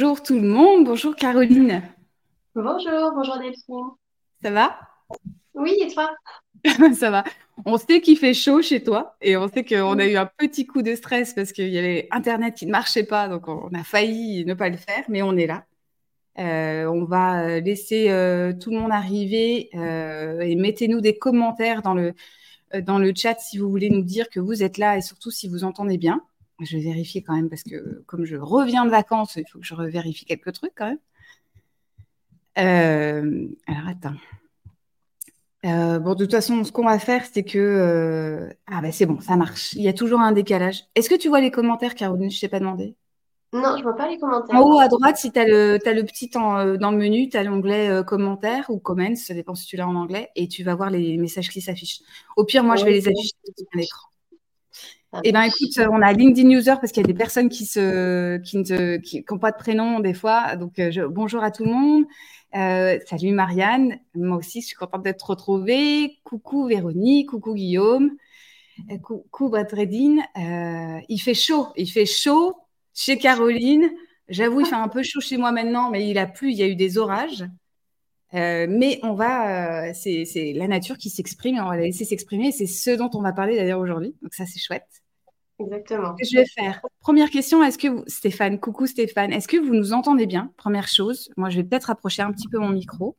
bonjour tout le monde, bonjour Caroline. Bonjour, bonjour Delphine. Ça va? Oui, et toi? Ça va. On sait qu'il fait chaud chez toi et on sait qu'on a eu un petit coup de stress parce qu'il y avait Internet qui ne marchait pas, donc on a failli ne pas le faire, mais on est là. Euh, on va laisser euh, tout le monde arriver euh, et mettez-nous des commentaires dans le, dans le chat si vous voulez nous dire que vous êtes là et surtout si vous entendez bien. Je vais vérifier quand même parce que comme je reviens de vacances, il faut que je vérifie quelques trucs quand même. Euh, alors attends. Euh, bon, de toute façon, ce qu'on va faire, c'est que... Euh, ah ben c'est bon, ça marche. Il y a toujours un décalage. Est-ce que tu vois les commentaires, Caroline? Je ne t'ai pas demandé. Non, je ne vois pas les commentaires. En haut à droite, si tu as, le, le petit dans le menu, tu as l'onglet commentaires ou comments, ça dépend si tu l'as en anglais, et tu vas voir les messages qui s'affichent. Au pire, moi, je vais les afficher sur l'écran. Eh bien, écoute, on a LinkedIn User parce qu'il y a des personnes qui se, qui ne qui, qui pas de prénom des fois. Donc, euh, bonjour à tout le monde. Euh, salut Marianne. Moi aussi, je suis contente d'être retrouvée. Coucou Véronique. Coucou Guillaume. Euh, coucou Badredine. il fait chaud. Il fait chaud chez Caroline. J'avoue, il fait un peu chaud chez moi maintenant, mais il a plu. Il y a eu des orages. Mais on va, c'est la nature qui s'exprime et on va la laisser s'exprimer. C'est ce dont on va parler d'ailleurs aujourd'hui. Donc ça, c'est chouette. Exactement. je vais faire. Première question, est-ce que vous, Stéphane, coucou Stéphane, est-ce que vous nous entendez bien? Première chose, moi je vais peut-être approcher un petit peu mon micro.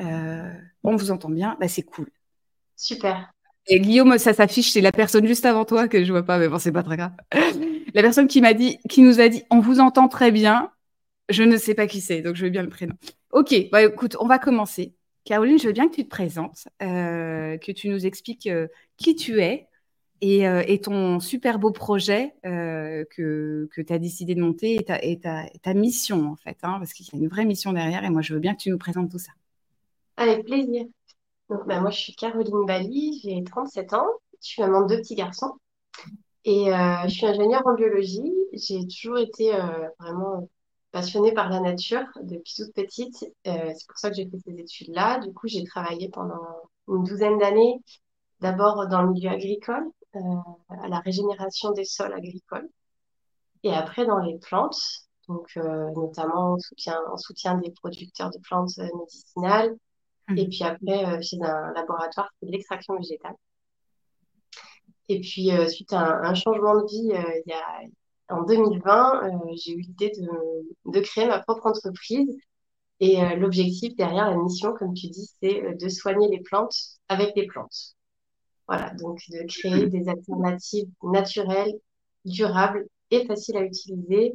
Euh, on vous entend bien, bah, c'est cool. Super. Et Guillaume, ça s'affiche, c'est la personne juste avant toi que je vois pas, mais bon, c'est pas très grave. La personne qui m'a dit, qui nous a dit, on vous entend très bien. Je ne sais pas qui c'est, donc je veux bien le prénom. Ok, bah écoute, on va commencer. Caroline, je veux bien que tu te présentes, euh, que tu nous expliques euh, qui tu es, euh, et, ton super beau projet que, que tu as décidé de monter et ta, ta, mission, en fait, hein, parce qu'il y a une vraie mission derrière. Et moi, je veux bien que tu nous présentes tout ça. Avec plaisir. Donc, bah, moi, je suis Caroline Bali, j'ai 37 ans, je suis maman de deux petits garçons et je suis ingénieure en biologie. J'ai toujours été vraiment passionnée par la nature depuis toute petite. c'est pour ça que j'ai fait ces études-là. Du coup, j'ai travaillé pendant une douzaine d'années, d'abord dans le milieu agricole, euh, à la régénération des sols agricoles. Et après, dans les plantes, donc euh, notamment en soutien, en soutien des producteurs de plantes euh, médicinales. Mmh. Et puis après, chez un laboratoire qui de l'extraction végétale. Et puis, suite à un, changement de vie, il y a, en 2020, j'ai eu l'idée de, créer ma propre entreprise. Et l'objectif derrière la mission, comme tu dis, c'est de soigner les plantes avec des plantes. Voilà, donc de créer des alternatives naturelles, durables et faciles à utiliser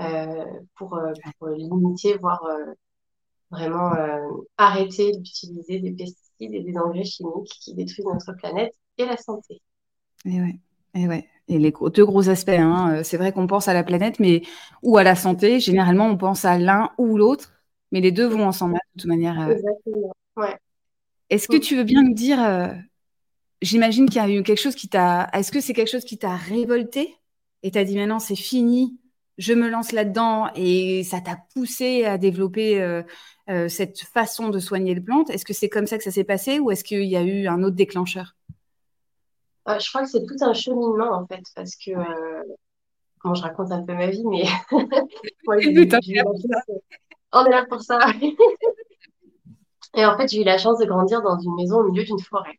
euh, pour, euh, limiter, voire euh, vraiment arrêter d'utiliser des pesticides et des engrais chimiques qui détruisent notre planète et la santé. Et ouais. Et ouais. Et les deux gros aspects, hein. c'est vrai qu'on pense à la planète, mais ou à la santé. Généralement, on pense à l'un ou l'autre, mais les deux vont ensemble de toute manière. Exactement. Ouais. Est-ce que tu veux bien nous dire j'imagine qu'il y a eu quelque chose qui t'a. Est-ce que c'est quelque chose qui t'a révolté et t'as dit maintenant c'est fini, je me lance là-dedans et ça t'a poussé à développer euh, euh, cette façon de soigner les plantes? Est-ce que c'est comme ça que ça s'est passé ou est-ce qu'il y a eu un autre déclencheur? Euh, Je crois que c'est tout un cheminement en fait parce que. Comment je raconte un peu ma vie, mais. On est là pour ça. et en fait, j'ai eu la chance de grandir dans une maison au milieu d'une forêt.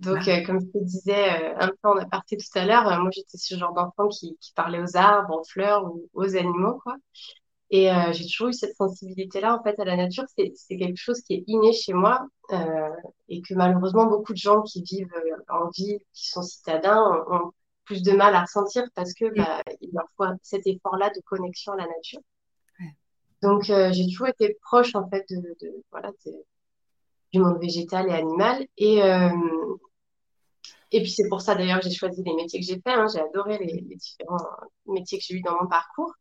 Donc, euh, comme je te disais euh, un peu en aparté tout à l'heure, euh, moi j'étais ce genre d'enfant qui, qui, parlait aux arbres, aux fleurs ou aux animaux, quoi. Et j'ai toujours eu cette sensibilité-là, en fait, à la nature. C'est quelque chose qui est inné chez moi et que malheureusement, beaucoup de gens qui vivent en ville, qui sont citadins, ont, plus de mal à ressentir parce que bah, il leur faut cet effort-là de connexion à la nature. Donc, j'ai toujours été proche, en fait, de, de voilà, du monde végétal et animal. Et, et puis c'est pour ça d'ailleurs que j'ai choisi les métiers que j'ai fait. Hein. J'ai adoré les, différents métiers que j'ai eu dans mon parcours.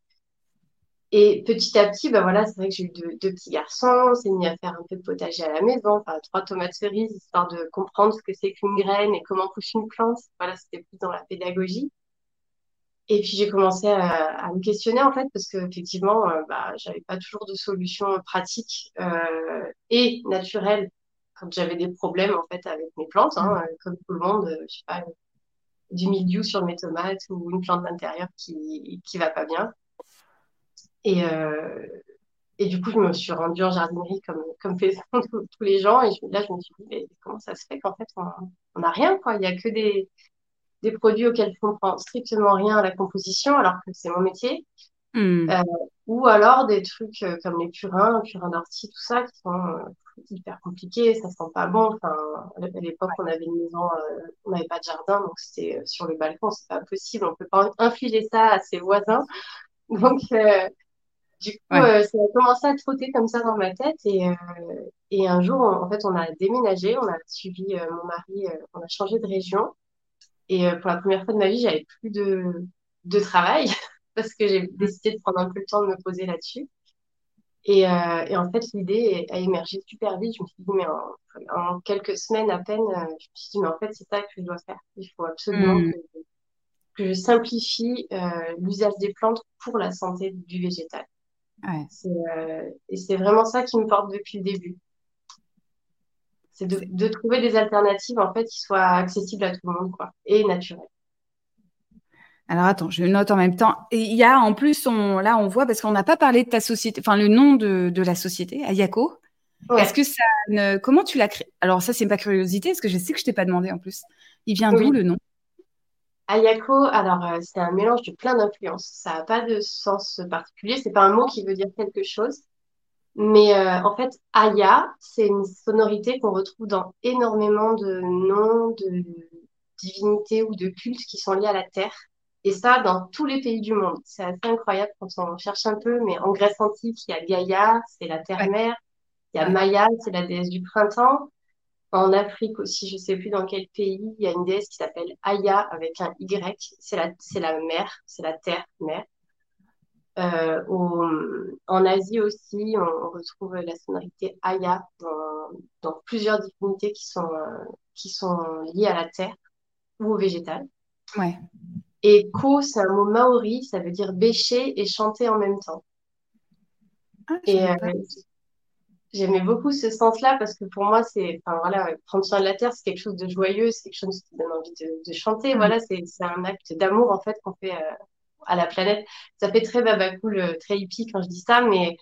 Et petit à petit, bah voilà, c'est vrai que j'ai eu deux, petits garçons, on s'est mis à faire un peu de potager à la maison, enfin trois tomates cerises, histoire de comprendre ce que c'est qu'une graine et comment pousse une plante. Voilà, c'était plus dans la pédagogie. Et puis j'ai commencé à, me questionner en fait parce que effectivement, euh, bah, j'avais pas toujours de solution pratique euh, et naturelle quand j'avais des problèmes en fait avec mes plantes, hein, mm. comme tout le monde, je sais pas, du milieu sur mes tomates ou une plante d'intérieur qui qui va pas bien. Et, et du coup, je me suis rendue en jardinerie comme, comme faisaient tous les gens. Et là, je me suis dit, mais comment ça se fait qu'en fait, on n'a rien, quoi. Il n'y a que des, des produits auxquels je comprends strictement rien à la composition, alors que c'est mon métier. Hmm. Euh, ou alors des trucs euh, comme les purins, purins d'ortie, tout ça, qui sont euh, hyper compliqués, ça sent pas bon. Enfin, à l'époque, on avait une maison, on n'avait pas de jardin, donc c'était sur le balcon, c'est pas possible, on peut pas infliger ça à ses voisins. Donc, du coup, ça a commencé à trotter comme ça dans ma tête. Et, et un jour, en fait, on a déménagé, on a suivi mon mari, on a changé de région. Et pour la première fois de ma vie, j'avais plus de, de travail parce que j'ai décidé de prendre un peu le temps de me poser là-dessus. Et, euh, et, en fait, l'idée a émergé super vite. Je me suis dit, mais en, quelques semaines à peine, euh, je me suis dit, mais en fait, c'est ça que je dois faire. Il faut absolument hmm. que, que, je simplifie euh, l'usage des plantes pour la santé du végétal. Ouais. et c'est vraiment ça qui me porte depuis le début. C'est de, de, trouver des alternatives, en fait, qui soient accessibles à tout le monde, quoi, et naturelles. Alors attends, je note en même temps. il y a en plus, on, là on voit, parce qu'on n'a pas parlé de ta société, enfin le nom de, la société, Ayako. Est-ce que ça ne... Comment tu l'as créé? Alors ça, c'est pas curiosité, parce que je sais que je t'ai pas demandé en plus. Il vient d'où le nom? Ayako, alors euh, c'est un mélange de plein d'influences. Ça n'a pas de sens particulier. C'est pas un mot qui veut dire quelque chose. Mais euh, en fait, Aya, c'est une sonorité qu'on retrouve dans énormément de noms de divinités ou de cultes qui sont liés à la terre. Et ça, dans tous les pays du monde. C'est assez incroyable quand on cherche un peu, mais en Grèce antique, il y a Gaïa, c'est la terre-mère. Il y a Maya, c'est la déesse du printemps. En Afrique aussi, je sais plus dans quel pays, il y a une déesse qui s'appelle Aya avec un Y. C'est la, c'est la mère, c'est la terre-mère. Euh, en Asie aussi, on, retrouve la sonorité Aya dans, dans plusieurs divinités qui sont, euh, qui sont liées à la terre ou au végétal. Ouais. Et ko, c'est un mot maori, ça veut dire bêcher et chanter en même temps. Ah, et euh, j'aimais beaucoup ce sens-là parce que pour moi, c'est, enfin voilà, prendre soin de la terre, c'est quelque chose de joyeux, c'est quelque chose qui donne envie de, chanter. Mm. Voilà, c'est, un acte d'amour en fait qu'on fait euh, à la planète. Ça fait très babacool, euh, très hippie quand je dis ça, mais,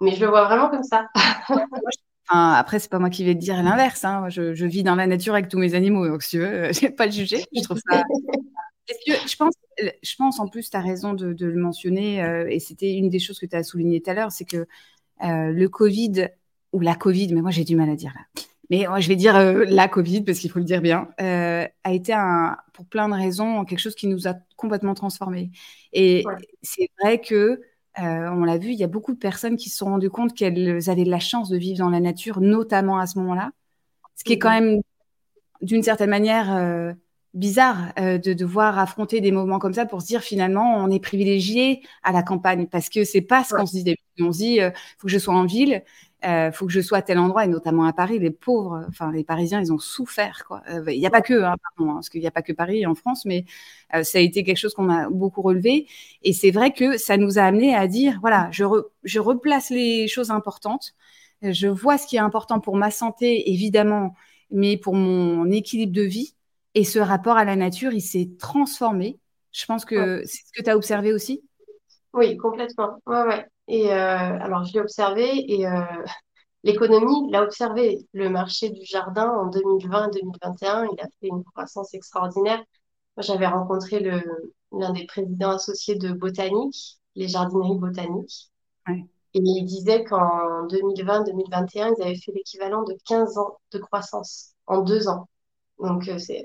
mais je le vois vraiment comme ça. Enfin, après, c'est pas moi qui vais te dire l'inverse. Hein. Je, je, vis dans la nature avec tous mes animaux, donc si tu veux, je vais pas le juger. Je trouve ça je pense, je pense en plus, tu as raison de, le mentionner, euh, et c'était une des choses que tu as souligné tout à l'heure, c'est que euh, le Covid, ou la Covid, mais moi j'ai du mal à dire là, mais moi, je vais dire euh, la Covid, parce qu'il faut le dire bien, a été, un, pour plein de raisons, quelque chose qui nous a complètement transformés. Et c'est vrai que, on l'a vu, il y a beaucoup de personnes qui se sont rendues compte qu'elles avaient de la chance de vivre dans la nature, notamment à ce moment-là, ce qui est quand même, d'une certaine manière, bizarre euh, de devoir affronter des moments comme ça pour se dire finalement on est privilégié à la campagne parce que c'est pas ce qu'on se dit. On se dit euh, faut que je sois en ville, euh, faut que je sois à tel endroit et notamment à Paris. Les pauvres, enfin les Parisiens, ils ont souffert quoi. Il euh, n'y a pas que, hein, pardon, hein, parce qu'il n'y a pas que Paris en France, mais ça a été quelque chose qu'on a beaucoup relevé et c'est vrai que ça nous a amené à dire voilà je, je replace les choses importantes, je vois ce qui est important pour ma santé évidemment, mais pour mon équilibre de vie et ce rapport à la nature, il s'est transformé. Je pense que c'est ce que tu as observé aussi. Oui, complètement. Ouais, ouais. Et euh, alors, je l'ai observé et euh, l'économie l'a observé. Le marché du jardin en 2020-2021, il a fait une croissance extraordinaire. J'avais rencontré l'un des présidents associés de Botanique, les jardineries botaniques. Et il disait qu'en 2020-2021, ils avaient fait l'équivalent de 15 ans de croissance en deux ans. Donc, euh, c'est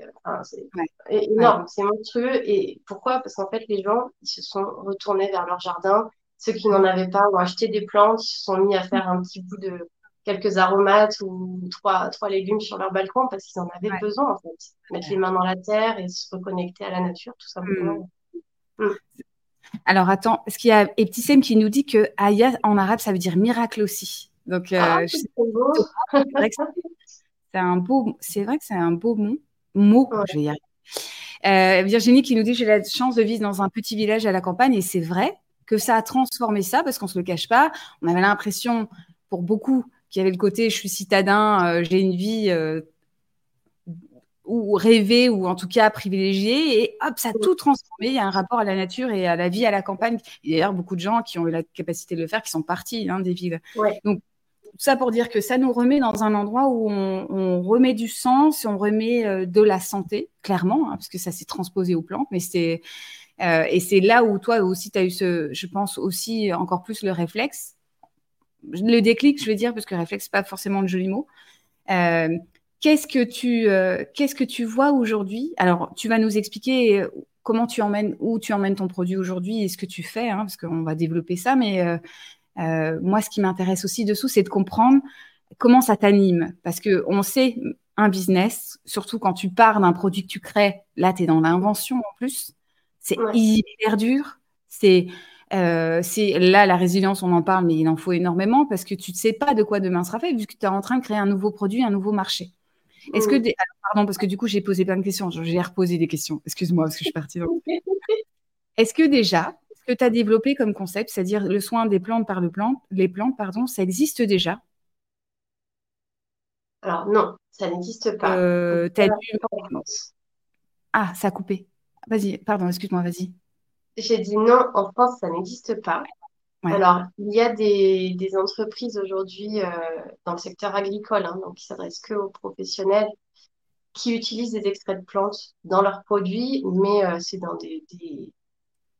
énorme, c'est monstrueux. Et pourquoi? Parce qu'en fait, les gens, ils se sont retournés vers leur jardin. Ceux qui n'en avaient pas ont acheté des plantes, ils se sont mis à faire un petit bout de quelques aromates ou trois, trois légumes sur leur balcon parce qu'ils en avaient besoin, en fait. Mettre les mains dans la terre et se reconnecter à la nature, tout simplement. Hmm. Hmm. Alors, attends, parce qu'il y a Eptisem qui nous dit que Aya en arabe, ça veut dire miracle aussi? Donc, euh, ah, c'est un beau, c'est vrai que c'est un beau mot. Mot, je vais y arriver. Euh, Virginie qui nous dit j'ai la chance de vivre dans un petit village à la campagne et c'est vrai que ça a transformé ça parce qu'on se le cache pas. On avait l'impression pour beaucoup qu'il y avait le côté je suis citadin, euh, j'ai une vie euh, ou rêvé ou en tout cas privilégié et hop, ça a tout transformé. Il y a un rapport à la nature et à la vie à la campagne. Il y a d'ailleurs beaucoup de gens qui ont eu la capacité de le faire qui sont partis hein, des villes. Donc, ça pour dire que ça nous remet dans un endroit où on, remet du sens, on remet euh, de la santé, clairement, hein, parce que ça s'est transposé aux plantes, mais c'est euh, et c'est là où toi aussi tu as eu ce, je pense aussi encore plus le réflexe, le déclic, je veux dire, parce que réflexe pas forcément le joli mot. Euh, Qu'est-ce que tu, qu'est-ce que tu vois aujourd'hui? Alors, tu vas nous expliquer comment tu emmènes, où tu emmènes ton produit aujourd'hui et ce que tu fais, hein, parce qu'on va développer ça. Mais euh, moi, ce qui m'intéresse aussi dessous, c'est de comprendre comment ça t'anime, parce que on sait un business, surtout quand tu pars d'un produit que tu crées, là, tu es dans l'invention en plus. C'est hyper dur. C'est c'est là la résilience, on en parle, mais il en faut énormément parce que tu ne sais pas de quoi demain sera fait, vu que tu es en train de créer un nouveau produit, un nouveau marché. Est-ce que, pardon, parce que du coup, j'ai posé plein de questions. J'ai reposé des questions. Excuse-moi, parce que je suis partie dans. Est-ce que déjà, que tu as développé comme concept, c'est-à-dire le soin des plantes par le plante, les plantes, pardon, ça existe déjà? Alors non, ça n'existe pas. Euh, ah, ça a coupé. Vas-y, pardon, excuse-moi, vas-y. J'ai dit non, en France, ça n'existe pas. Alors, il y a des, entreprises aujourd'hui euh, dans le secteur agricole, hein, donc qui s'adressent que aux professionnels, qui utilisent des extraits de plantes dans leurs produits, mais euh, c'est dans des,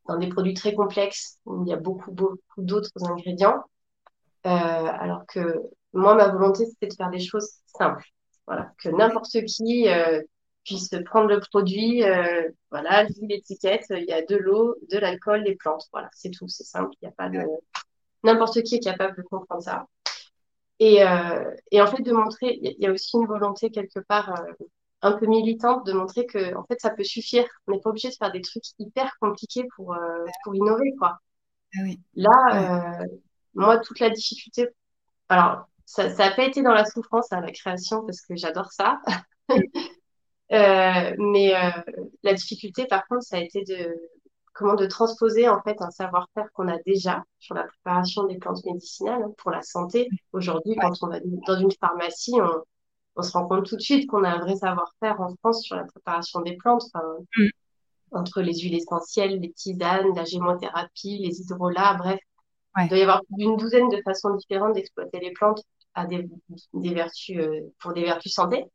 dans des produits très complexes où il y a beaucoup, beaucoup d'autres ingrédients. Euh, alors que moi, ma volonté, c'était de faire des choses simples. Voilà, que n'importe qui puisse prendre le produit, voilà, l'étiquette, il y a de l'eau, de l'alcool, des plantes. Voilà, c'est tout, c'est simple, il n'y a pas de n'importe qui est capable de comprendre ça. Et, euh, et en fait, de montrer, il y, a aussi une volonté quelque part euh, un peu militante de montrer que en fait, ça peut suffire. On n'est pas obligé de faire des trucs hyper compliqués pour, euh, pour innover, quoi. Ah Là, moi, toute la difficulté, alors, ça n'a pas été dans la souffrance à la création parce que j'adore ça. mais la difficulté, par contre, ça a été de, comment de transposer en fait un savoir-faire qu'on a déjà sur la préparation des plantes médicinales hein, pour la santé. Aujourd'hui, quand on va dans une pharmacie, on, se rend compte tout de suite qu'on a un vrai savoir-faire en France sur la préparation des plantes, mm. entre les huiles essentielles, les tisanes, la gémothérapie, les hydrolats, bref. Il doit y avoir une douzaine de façons différentes d'exploiter les plantes à des, vertus, euh, pour des vertus santé.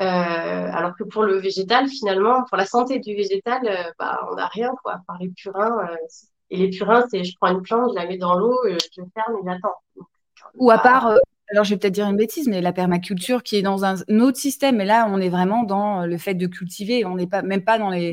Euh, alors que pour le végétal, finalement, pour la santé du végétal, euh, bah, on n'a rien, quoi, par les purins. Et les purins, c'est je prends une plante, je la mets dans l'eau, je ferme et j'attends. Ou à part, alors je vais peut-être dire une bêtise, mais la permaculture qui est dans un, autre système, et là on est vraiment dans le fait de cultiver, on n'est pas même pas dans les,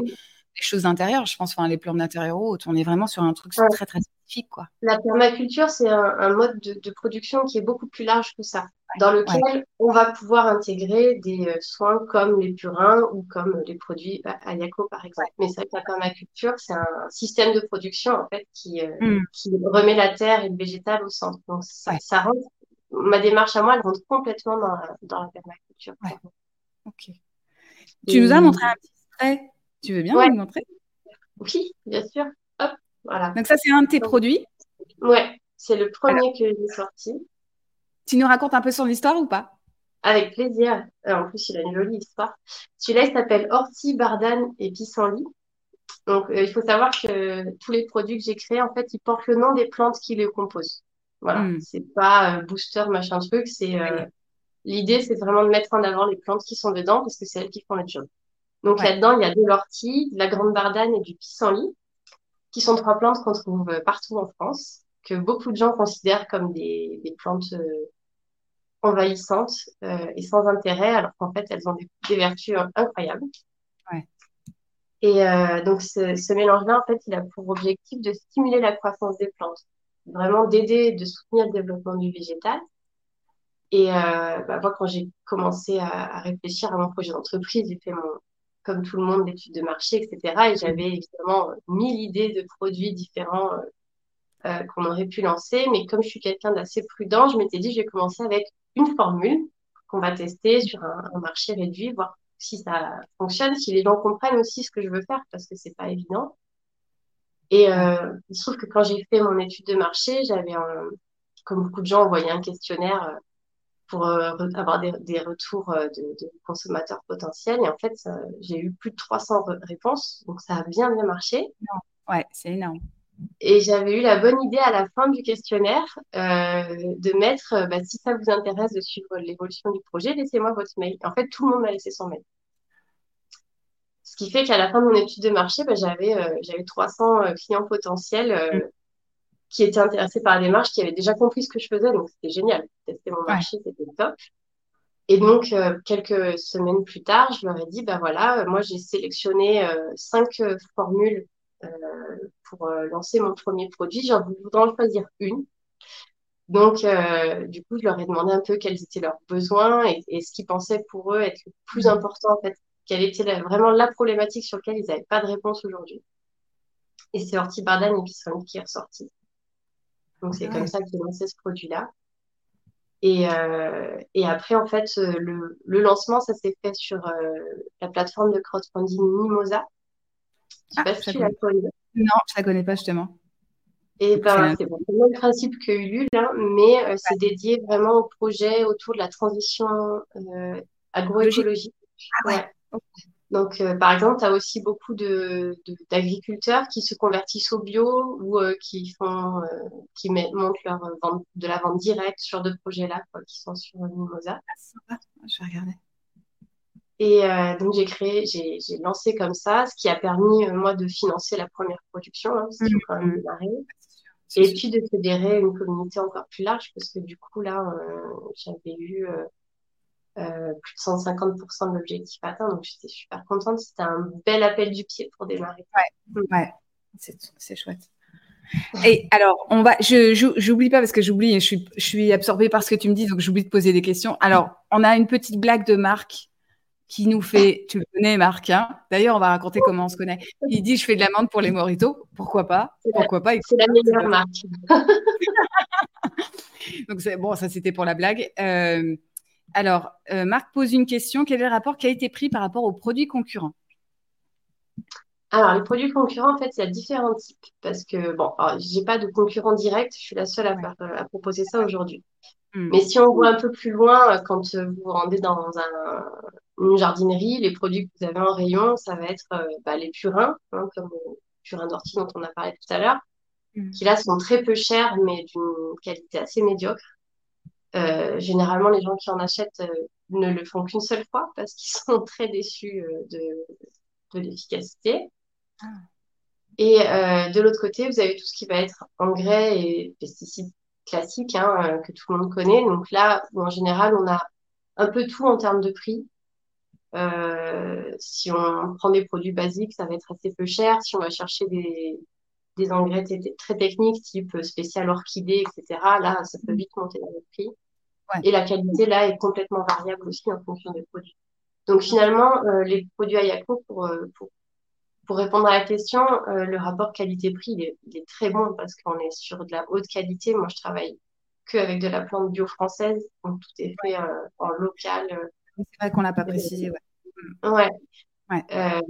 choses intérieures, je pense, enfin les plantes d'intérieur ou autres, on est vraiment sur un truc très très spécifique. Quoi. La permaculture, c'est un, mode de, production qui est beaucoup plus large que ça dans lequel on va pouvoir intégrer des euh, soins comme les purins ou comme les produits bah, Ayako par exemple. Mais c'est la permaculture, c'est un système de production en fait qui, euh, qui remet la terre et le végétal au centre. Donc ça, ça rentre, ma démarche à moi, elle rentre complètement dans la, dans la permaculture. Ok. Tu nous as montré un petit trait. Tu veux bien nous montrer? Oui, bien sûr. Hop, voilà. Donc ça c'est un de tes produits? Ouais, c'est le premier que j'ai sorti. Tu nous racontes un peu son histoire ou pas? Avec plaisir. en plus, il a une jolie histoire. Celui-là, il s'appelle Ortie, Bardane et Pissenlit. Donc, euh, il faut savoir que tous les produits que j'ai créés, en fait, ils portent le nom des plantes qui les composent. Voilà. Hmm. C'est pas euh, booster, machin truc. C'est euh, l'idée, c'est vraiment de mettre en avant les plantes qui sont dedans parce que c'est elles qui font le job. Donc là-dedans, il y a de l'ortie, de la grande bardane et du pissenlit, qui sont trois plantes qu'on trouve partout en France, que beaucoup de gens considèrent comme des, des plantes envahissantes euh, et sans intérêt, alors qu'en fait, elles ont des, vertus incroyables. Et euh, donc, ce, mélange-là, en fait, il a pour objectif de stimuler la croissance des plantes, vraiment d'aider, de soutenir le développement du végétal. Et euh, bah, moi, quand j'ai commencé à, réfléchir à mon projet d'entreprise, j'ai fait mon, comme tout le monde, d'études de marché, etc. Et j'avais évidemment mille idées de produits différents qu'on aurait pu lancer. Mais comme je suis quelqu'un d'assez prudent, je m'étais dit, je vais commencer avec une formule qu'on va tester sur un, marché réduit, voir si ça fonctionne, si les gens comprennent aussi ce que je veux faire, parce que c'est pas évident. Et euh, il se trouve que quand j'ai fait mon étude de marché, j'avais, comme beaucoup de gens, envoyé un questionnaire euh, pour avoir des, retours de, consommateurs potentiels. Et en fait, j'ai eu plus de 300 réponses, donc ça a bien bien marché. Ouais, c'est énorme. Et j'avais eu la bonne idée à la fin du questionnaire de mettre, bah, si ça vous intéresse de suivre l'évolution du projet, laissez-moi votre mail. En fait, tout le monde m'a laissé son mail. Ce qui fait qu'à la fin de mon étude de marché, bah, j'avais j'avais 300 clients potentiels mm. qui étaient intéressés par la démarche, qui avaient déjà compris ce que je faisais, donc c'était génial. Tester mon marché, c'était top. Et donc, quelques semaines plus tard, je leur ai dit, bah voilà, moi j'ai sélectionné cinq formules pour lancer mon premier produit. J'en voudrais en choisir une. Donc, du coup, je leur ai demandé un peu quels étaient leurs besoins et, et ce qu'ils pensaient pour eux être le plus mm. important en fait quelle était vraiment la problématique sur laquelle ils n'avaient pas de réponse aujourd'hui. Et c'est Horty Bardan Episonic qui est ressorti. Donc c'est comme ça que j'ai lancé ce produit-là. Et, euh, et, après, en fait, le, le lancement, ça s'est fait sur euh, la plateforme de crowdfunding Mimosa. Je sais ah, pas si tu la connais. Non, je la connais pas justement. Et ben, c'est le même principe que Ulule, hein, mais euh, c'est dédié vraiment au projet autour de la transition agroécologique. Ah ouais. Donc, euh, par exemple, tu as aussi beaucoup d'agriculteurs qui se convertissent au bio ou euh, qui font, euh, qui montent leur vente, de la vente directe sur d'autres projets-là, qui sont sur Mimosa. Ah, je vais regarder. Et donc, j'ai créé, j'ai lancé comme ça, ce qui a permis, moi, de financer la première production, hein, parce mmh. quand même démarré. Et puis de fédérer une communauté encore plus large, parce que du coup, là, j'avais eu euh, plus de 150% de l'objectif atteint. Donc, j'étais super contente. C'était un bel appel du pied pour démarrer. Ouais, ouais. c'est chouette. Et alors, on va, je j'oublie pas parce que j'oublie, je suis, je suis absorbée par ce que tu me dis, donc j'oublie de poser des questions. Alors, on a une petite blague de Marc qui nous fait, tu le connais Marc, hein? D'ailleurs on va raconter comment on se connaît. Il dit je fais de l'amende pour les moritos, pourquoi pas? Pourquoi pas? C'est la meilleure marque. donc bon, ça c'était pour la blague. Euh, alors, euh, Marc pose une question. Quel est le rapport qui a été pris par rapport aux produits concurrents? Alors, les produits concurrents, en fait, il y a différents types parce que, bon, je n'ai pas de concurrent direct, je suis la seule à, euh, proposer ça aujourd'hui. Hmm. Mais si on voit un peu plus loin, euh, quand vous vous rendez dans une jardinerie, les produits que vous avez en rayon, ça va être bah, les purins, hein, comme le purin d'ortie dont on a parlé tout à l'heure, hmm. qui là sont très peu chers, mais d'une qualité assez médiocre. Euh, généralement, les gens qui en achètent euh, ne le font qu'une seule fois parce qu'ils sont très déçus euh, de, de l'efficacité. Ah. Et de l'autre côté, vous avez tout ce qui va être engrais et pesticides classiques hein, que tout le monde connaît. Donc là, où en général, on a un peu tout en termes de prix. si on prend des produits basiques, ça va être assez peu cher. Si on va chercher des, des engrais très techniques, type spécial orchidée, etc., là, ça peut vite monter dans le prix. Et la qualité, là, est complètement variable aussi en fonction des produits. Donc, finalement, euh, les produits Ayako, pour, euh, pour, pour, répondre à la question, euh, le rapport qualité-prix, il, il est, très bon parce qu'on est sur de la haute qualité. Moi, je travaille que avec de la plante bio française, donc tout est fait en local. C'est vrai qu'on l'a pas précisé, ouais. Ouais. Euh,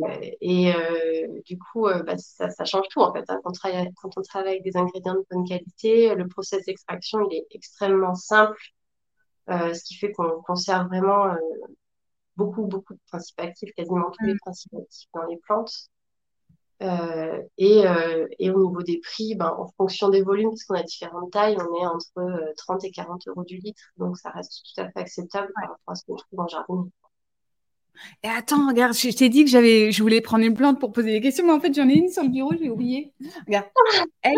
et euh, du coup, euh, bah, ça, ça, change tout en fait. Hein. Quand, on travaille, quand on travaille avec des ingrédients de bonne qualité, le process d'extraction il est extrêmement simple, ce qui fait qu'on conserve vraiment beaucoup, beaucoup de principes actifs, quasiment tous les mm. principes actifs dans les plantes. Euh, et, euh, et, au niveau des prix, ben, en fonction des volumes, parce qu'on a différentes tailles, on est entre 30 et 40 euros du litre. Donc ça reste tout à fait acceptable par rapport à ce qu'on trouve en jardin. Et attends, regarde, je, t'ai dit que j'avais, je voulais prendre une plante pour poser des questions, mais en fait, j'en ai une sur le bureau, j'ai oublié. Regarde. Elle,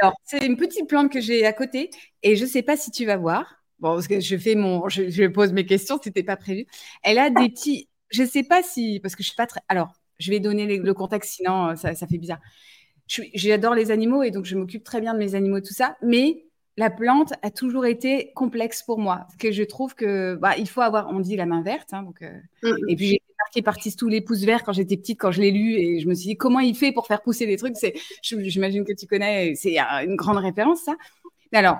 alors, c'est une petite plante que j'ai à côté, et je ne sais pas si tu vas voir. Bon, parce que je fais mon, je, pose mes questions, c'était pas prévu. Elle a des petits, je ne sais pas si, parce que je suis pas très. Alors, je vais donner le contexte, sinon euh, ça, ça fait bizarre. J'adore les animaux et donc je m'occupe très bien de mes animaux, tout ça. Mais la plante a toujours été complexe pour moi. Parce que je trouve que bah, il faut avoir, on dit la main verte. Hein, donc, euh, mm. Et puis j'ai marqué partie tous les pouces verts quand j'étais petite, quand je l'ai lu, et je me suis dit comment il fait pour faire pousser des trucs? C'est, j'imagine que tu connais, c'est une grande référence ça. Alors,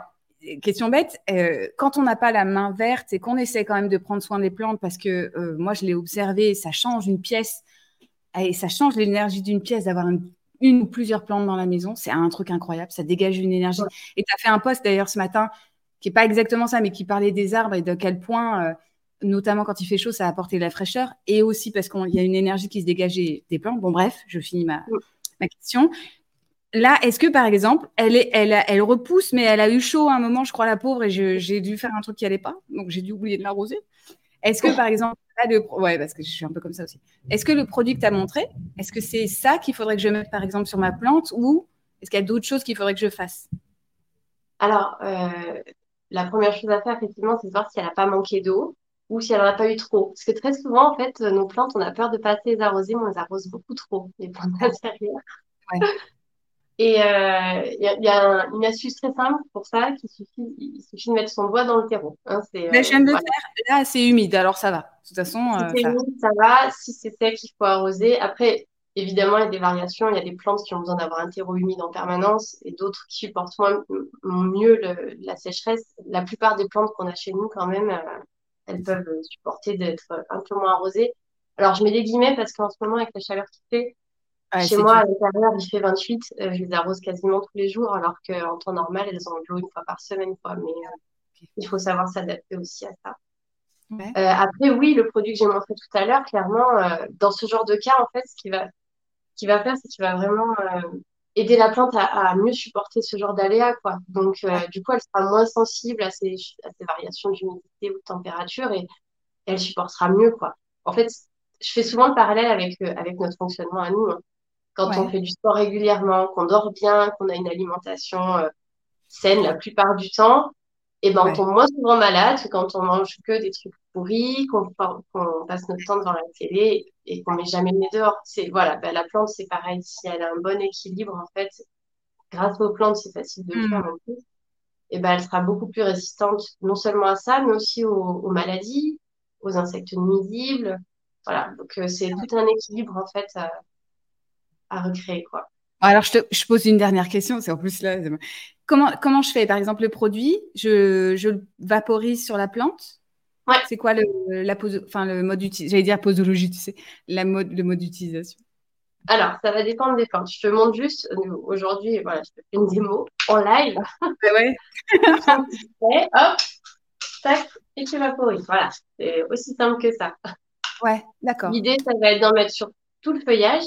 question bête, euh, quand on n'a pas la main verte et qu'on essaie quand même de prendre soin des plantes, parce que euh, moi je l'ai observé, ça change une pièce et ça change l'énergie d'une pièce d'avoir une une ou plusieurs plantes dans la maison. C'est un truc incroyable. Ça dégage une énergie. Et tu as fait un post d'ailleurs ce matin qui est pas exactement ça, mais qui parlait des arbres et de quel point, euh, notamment quand il fait chaud, ça a apporté de la fraîcheur, et aussi parce qu'il y a une énergie qui se dégageait des plantes. Bon, bref, je finis ma, ma question. Là, est-ce que par exemple, elle, est, elle, elle repousse, mais elle a eu chaud à un moment, je crois, la pauvre, et j'ai dû faire un truc qui allait pas, donc j'ai dû oublier de l'arroser. Est-ce que par exemple, de... ouais, parce que je suis un peu comme ça aussi. Est-ce que le produit que tu as montré, est-ce que c'est ça qu'il faudrait que je mette par exemple sur ma plante, ou est-ce qu'il y a d'autres choses qu'il faudrait que je fasse? Alors, euh, la première chose à faire, effectivement, c'est de voir si elle n'a pas manqué d'eau ou si elle n'en a pas eu trop. Parce que très souvent, en fait, nos plantes, on a peur de ne pas assez les arroser, mais on les arrose beaucoup trop, les plantes intérieures. Ouais. Et euh, il y, a, une astuce très simple pour ça, qui suffit, il suffit de mettre son doigt dans le terreau. Hein, c'est, Mais j'aime le faire. Là, c'est humide, alors ça va. De toute façon, si euh, c'est humide, ça va. Si c'est sec, il faut arroser. Après, évidemment, il y a des variations. Il y a des plantes qui ont besoin d'avoir un terreau humide en permanence et d'autres qui supportent moins, mieux la sécheresse. La plupart des plantes qu'on a chez nous, quand même, euh, elles peuvent supporter d'être un peu moins arrosées. Alors, je mets des guillemets parce qu'en ce moment, avec la chaleur qui fait, chez moi, à l'intérieur, il fait 28. Euh, je les arrose quasiment tous les jours, alors qu'en temps normal, elles ont de l'eau une fois par semaine. Quoi. Mais euh, il faut savoir s'adapter aussi à ça. Euh, après, oui, le produit que j'ai montré tout à l'heure, clairement, dans ce genre de cas, en fait, ce qu'il va, qui va faire, c'est qu'il va vraiment aider la plante à, mieux supporter ce genre d'aléas. Quoi. Donc, du coup, elle sera moins sensible à ces, à ces variations d'humidité ou de température et elle supportera mieux. Quoi. En fait, je fais souvent le parallèle avec, avec notre fonctionnement à nous. Hein quand on fait du sport régulièrement, qu'on dort bien, qu'on a une alimentation euh, saine la plupart du temps, et eh ben on tombe moins souvent malade que quand on mange que des trucs pourris, qu'on passe notre temps devant la télé et qu'on met jamais le nez dehors. C'est voilà, ben, la plante c'est pareil. Si elle a un bon équilibre en fait, grâce aux plantes c'est facile de le faire hmm. en plus. Et eh ben elle sera beaucoup plus résistante non seulement à ça, mais aussi aux, maladies, aux insectes nuisibles. Voilà, donc euh, c'est tout un équilibre en fait à recréer. Quoi. Alors, je, te, je pose une dernière question. C'est en plus là. Comment, comment je fais? Par exemple, le produit, je, je le vaporise sur la plante? Ouais. C'est quoi le, la pose, enfin, le mode d'utilisation J'allais dire posologie, tu sais, la mode, le mode d'utilisation? Alors, ça va dépendre des plantes. Je te montre juste, aujourd'hui, voilà, je te fais une démo en live. Ah ouais. hop, tac, et tu vaporises. Voilà, c'est aussi simple que ça. Ouais, d'accord. L'idée, ça va être d'en mettre sur tout le feuillage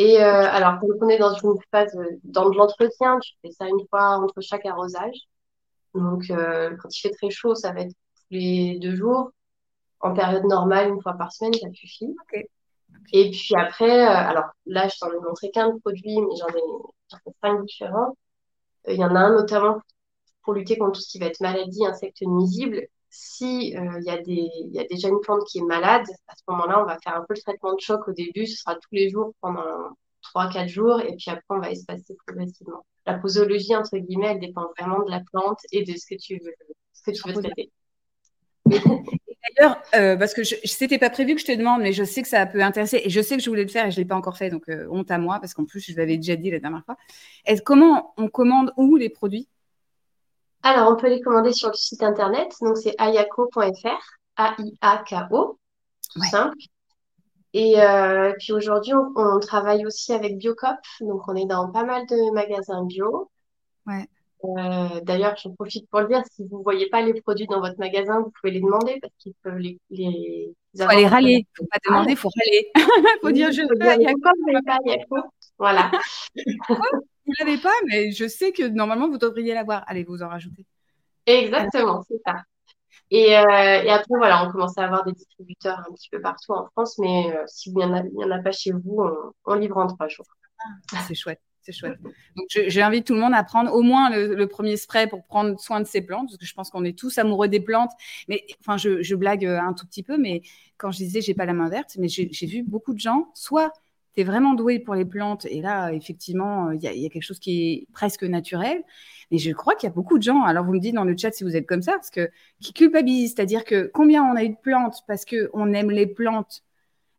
et euh, alors, quand on est dans une phase, euh, dans de l'entretien, tu fais ça une fois entre chaque arrosage. Donc, euh, quand il fait très chaud, ça va être tous les deux jours. En période normale, une fois par semaine, ça suffit. Et puis après, alors là, je t'en ai montré qu'un produit, mais j'en ai, cinq différents. Il y en a un notamment pour lutter contre tout ce qui va être maladie, insectes nuisibles. Si il y, a déjà une plante qui est malade, à ce moment-là, on va faire un peu le traitement de choc au début. Ce sera tous les jours pendant 3-4 jours et puis après, on va espacer progressivement. La posologie, entre guillemets, elle dépend vraiment de la plante et de ce que tu veux, traiter. D'ailleurs, euh, parce que c'était pas prévu que je te demande, mais je sais que ça peut intéresser et je sais que je voulais le faire et je l'ai pas encore fait, donc euh, honte à moi parce qu'en plus je l'avais déjà dit la dernière fois. Est comment on commande où les produits? Alors, on peut les commander sur le site internet, donc c'est ayako.fr, A-I-A-K-O, tout simple. Et euh, puis aujourd'hui, on, travaille aussi avec Biocop, donc on est dans pas mal de magasins bio. Ouais. Euh, d'ailleurs, j'en profite pour le dire, si vous ne voyez pas les produits dans votre magasin, vous pouvez les demander parce qu'ils peuvent les, les Il faut aller râler, il ne faut pas demander, il faut râler. Il faut dire je veux pas, pas, Voilà. vous ne l'avez pas, mais je sais que normalement vous devriez l'avoir. Allez, vous en rajoutez. Exactement, c'est ça. Et, euh, et, après, voilà, on commence à avoir des distributeurs un petit peu partout en France, mais euh, si il n'y en, en, a pas chez vous, on, livre en trois jours. Ah, c'est chouette, c'est chouette. Donc, j'invite tout le monde à prendre au moins le, premier spray pour prendre soin de ses plantes, parce que je pense qu'on est tous amoureux des plantes. Mais enfin, je, blague un tout petit peu, mais quand je disais j'ai pas la main verte, mais j'ai vu beaucoup de gens, soit tu es vraiment doué pour les plantes, et là, effectivement, il y, y, a quelque chose qui est presque naturel. Et je crois qu'il y a beaucoup de gens, alors vous me dites dans le chat si vous êtes comme ça, parce que qui culpabilisent, c'est-à-dire que combien on a eu de plantes parce qu'on aime les plantes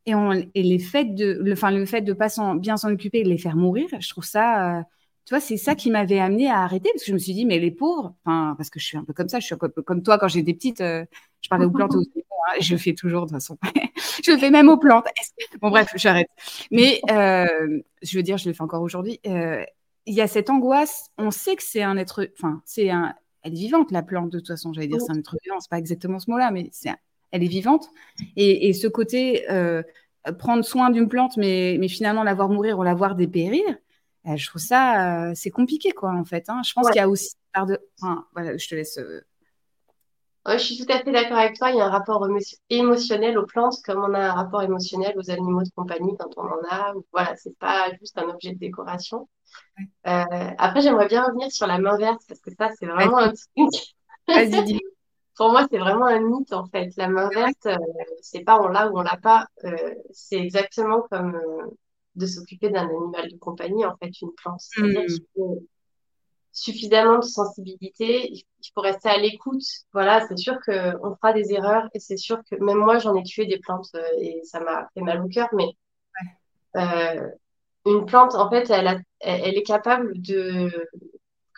et, on, et les faits de, le, le fait de pas bien s'en occuper et de les faire mourir, je trouve ça, euh, tu vois, c'est ça qui m'avait amené à arrêter parce que je me suis dit, mais les pauvres, parce que je suis un peu comme ça, je suis un peu comme toi quand j'étais petite, euh, je parlais aux plantes aussi, hein, je le fais toujours de toute façon, je le fais même aux plantes. Bon, bref, j'arrête. Mais euh, je veux dire, je le fais encore aujourd'hui il y a cette angoisse. On sait que c'est un être, enfin, c'est un, elle est vivante, la plante, de toute façon. J'allais dire, c'est un être vivant, c'est pas exactement ce mot-là, mais c'est, elle est vivante. Et, ce côté, euh, prendre soin d'une plante, mais, mais finalement la voir mourir ou la voir dépérir, euh, je trouve ça, euh, c'est compliqué, quoi, en fait. Hein. Je pense qu'il y a aussi part de. Enfin, voilà, je te laisse. je suis tout à fait d'accord avec toi. Il y a un rapport émotionnel aux plantes, comme on a un rapport émotionnel aux animaux de compagnie quand on en a. Voilà, c'est pas juste un objet de décoration. après, j'aimerais bien revenir sur la main verte parce que ça, c'est vraiment un truc. Vas-y, dis. Pour moi, c'est vraiment un mythe en fait. La main verte, euh, c'est pas on l'a ou on l'a pas. Euh, c'est exactement comme euh, de s'occuper d'un animal de compagnie, en fait, une plante. C'est-à-dire hmm. suffisamment de sensibilité, il faut rester à l'écoute. Voilà, c'est sûr qu'on fera des erreurs et c'est sûr que même moi, j'en ai tué des plantes et ça m'a fait mal au cœur, mais une plante, en fait, elle, elle est capable de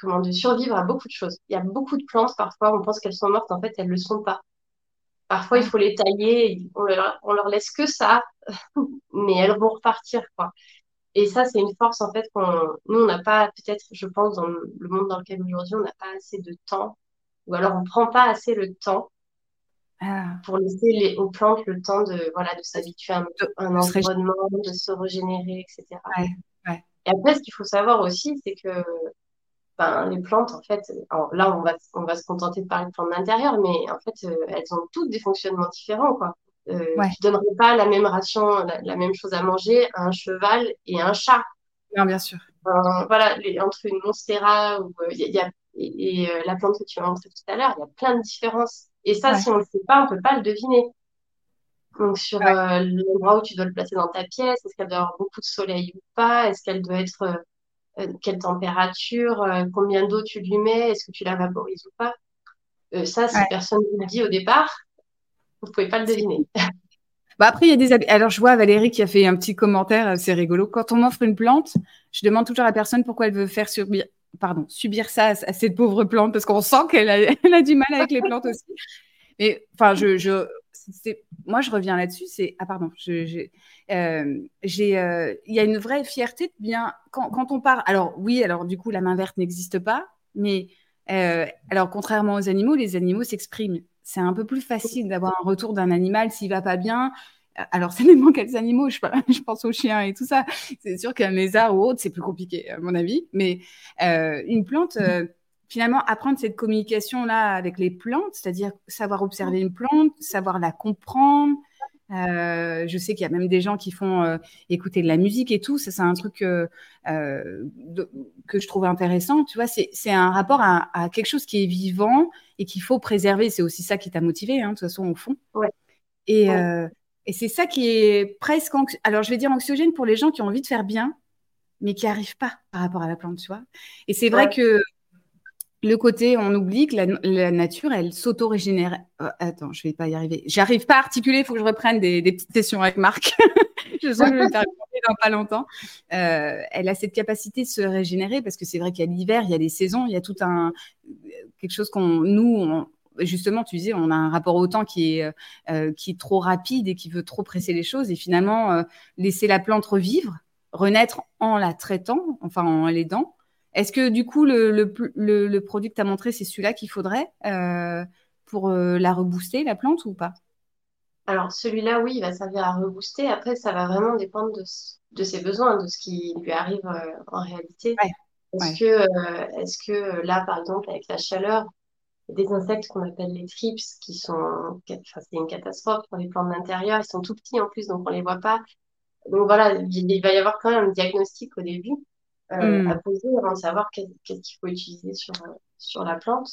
comment, de survivre à beaucoup de choses. Il y a beaucoup de plantes, parfois, on pense qu'elles sont mortes, en fait, elles ne le sont pas. Parfois, il faut les tailler, on leur, leur laisse que ça, mais elles vont repartir, quoi. Et ça, c'est une force, en fait, qu'on, nous, on n'a pas, peut-être, je pense, dans le monde dans lequel aujourd'hui, on n'a pas assez de temps, ou alors on ne prend pas assez le temps ah. pour laisser les, aux plantes le temps de, voilà, de s'habituer à un, environnement, de se régénérer, etc. Et après, ce qu'il faut savoir aussi, c'est que ben, les plantes, en fait, là, on va, on va se contenter de parler de plantes d'intérieur, mais en fait, euh, elles ont toutes des fonctionnements différents, quoi. Euh, ne donnerais pas la même ration, la, même chose à manger à un cheval et à un chat. Non, bien sûr. voilà, entre une monstera ou, euh, y a, et, euh, la plante que tu as montrée tout à l'heure, il y a plein de différences. Et ça, si on ne le sait pas, on ne peut pas le deviner. Donc, sur l'endroit où tu dois le placer dans ta pièce, est-ce qu'elle doit avoir beaucoup de soleil ou pas? Est-ce qu'elle doit être quelle température, euh, combien d'eau tu lui mets, est-ce que tu la vaporises ou pas? Euh, ça, si personne ne le dit au départ, vous ne pouvez pas le deviner. Bah après, il y a des Alors, je vois Valérie qui a fait un petit commentaire, c'est rigolo. Quand on m'offre une plante, je demande toujours à la personne pourquoi elle veut faire subir, pardon, subir ça à, cette pauvre plante, parce qu'on sent qu'elle a, a, du mal avec les plantes aussi. Mais enfin, je, je moi, je reviens là-dessus. C'est ah pardon, j'ai, euh, euh, il y a une vraie fierté de bien quand, on part. Alors oui, alors du coup, la main verte n'existe pas, mais euh, alors contrairement aux animaux, les animaux s'expriment. C'est un peu plus facile d'avoir un retour d'un animal s'il va pas bien. Alors, ça dépend quels animaux. Je, je pense aux chiens et tout ça. C'est sûr qu'un lézard ou autre, c'est plus compliqué, à mon avis. Mais une plante finalement apprendre cette communication là avec les plantes, c'est-à-dire savoir observer une plante, savoir la comprendre. Euh, je sais qu'il y a même des gens qui font euh, écouter de la musique et tout. Ça, c'est un truc euh, que je trouve intéressant. Tu vois, c'est un rapport à, quelque chose qui est vivant et qu'il faut préserver. C'est aussi ça qui t'a motivé, hein, de toute façon, au fond. Et, et c'est ça qui est presque, alors je vais dire anxiogène pour les gens qui ont envie de faire bien, mais qui n'arrivent pas par rapport à la plante, tu vois. Et c'est vrai que le côté, on oublie que la, nature, elle s'auto-régénère. Euh, attends, je vais pas y arriver. J'arrive pas à articuler, il faut que je reprenne des, petites sessions avec Marc. je sens que je vais faire dans pas longtemps. Euh, elle a cette capacité de se régénérer parce que c'est vrai qu'il y a l'hiver, il y a les saisons, il y a tout un quelque chose qu'on nous justement, tu disais, on a un rapport au temps euh, qui est trop rapide et qui veut trop presser les choses. Et finalement, laisser la plante revivre, renaître en la traitant, enfin en l'aidant, est-ce que du coup, le, le, produit que tu as montré, c'est celui-là qu'il faudrait euh, pour euh, la rebooster, la plante, ou pas? Alors, celui-là, oui, il va servir à rebooster. Après, ça va vraiment dépendre de, ses besoins, de ce qui lui arrive euh, en réalité. Est-ce que, est que là, par exemple, avec la chaleur, des insectes qu'on appelle les trips, qui sont, enfin, c'est une catastrophe pour les plantes d'intérieur. Ils sont tout petits en plus, donc on les voit pas. Donc voilà, il va y avoir quand même un diagnostic au début. Euh, à hmm. poser avant de savoir qu'est-ce qu'il faut utiliser sur, euh, sur la plante.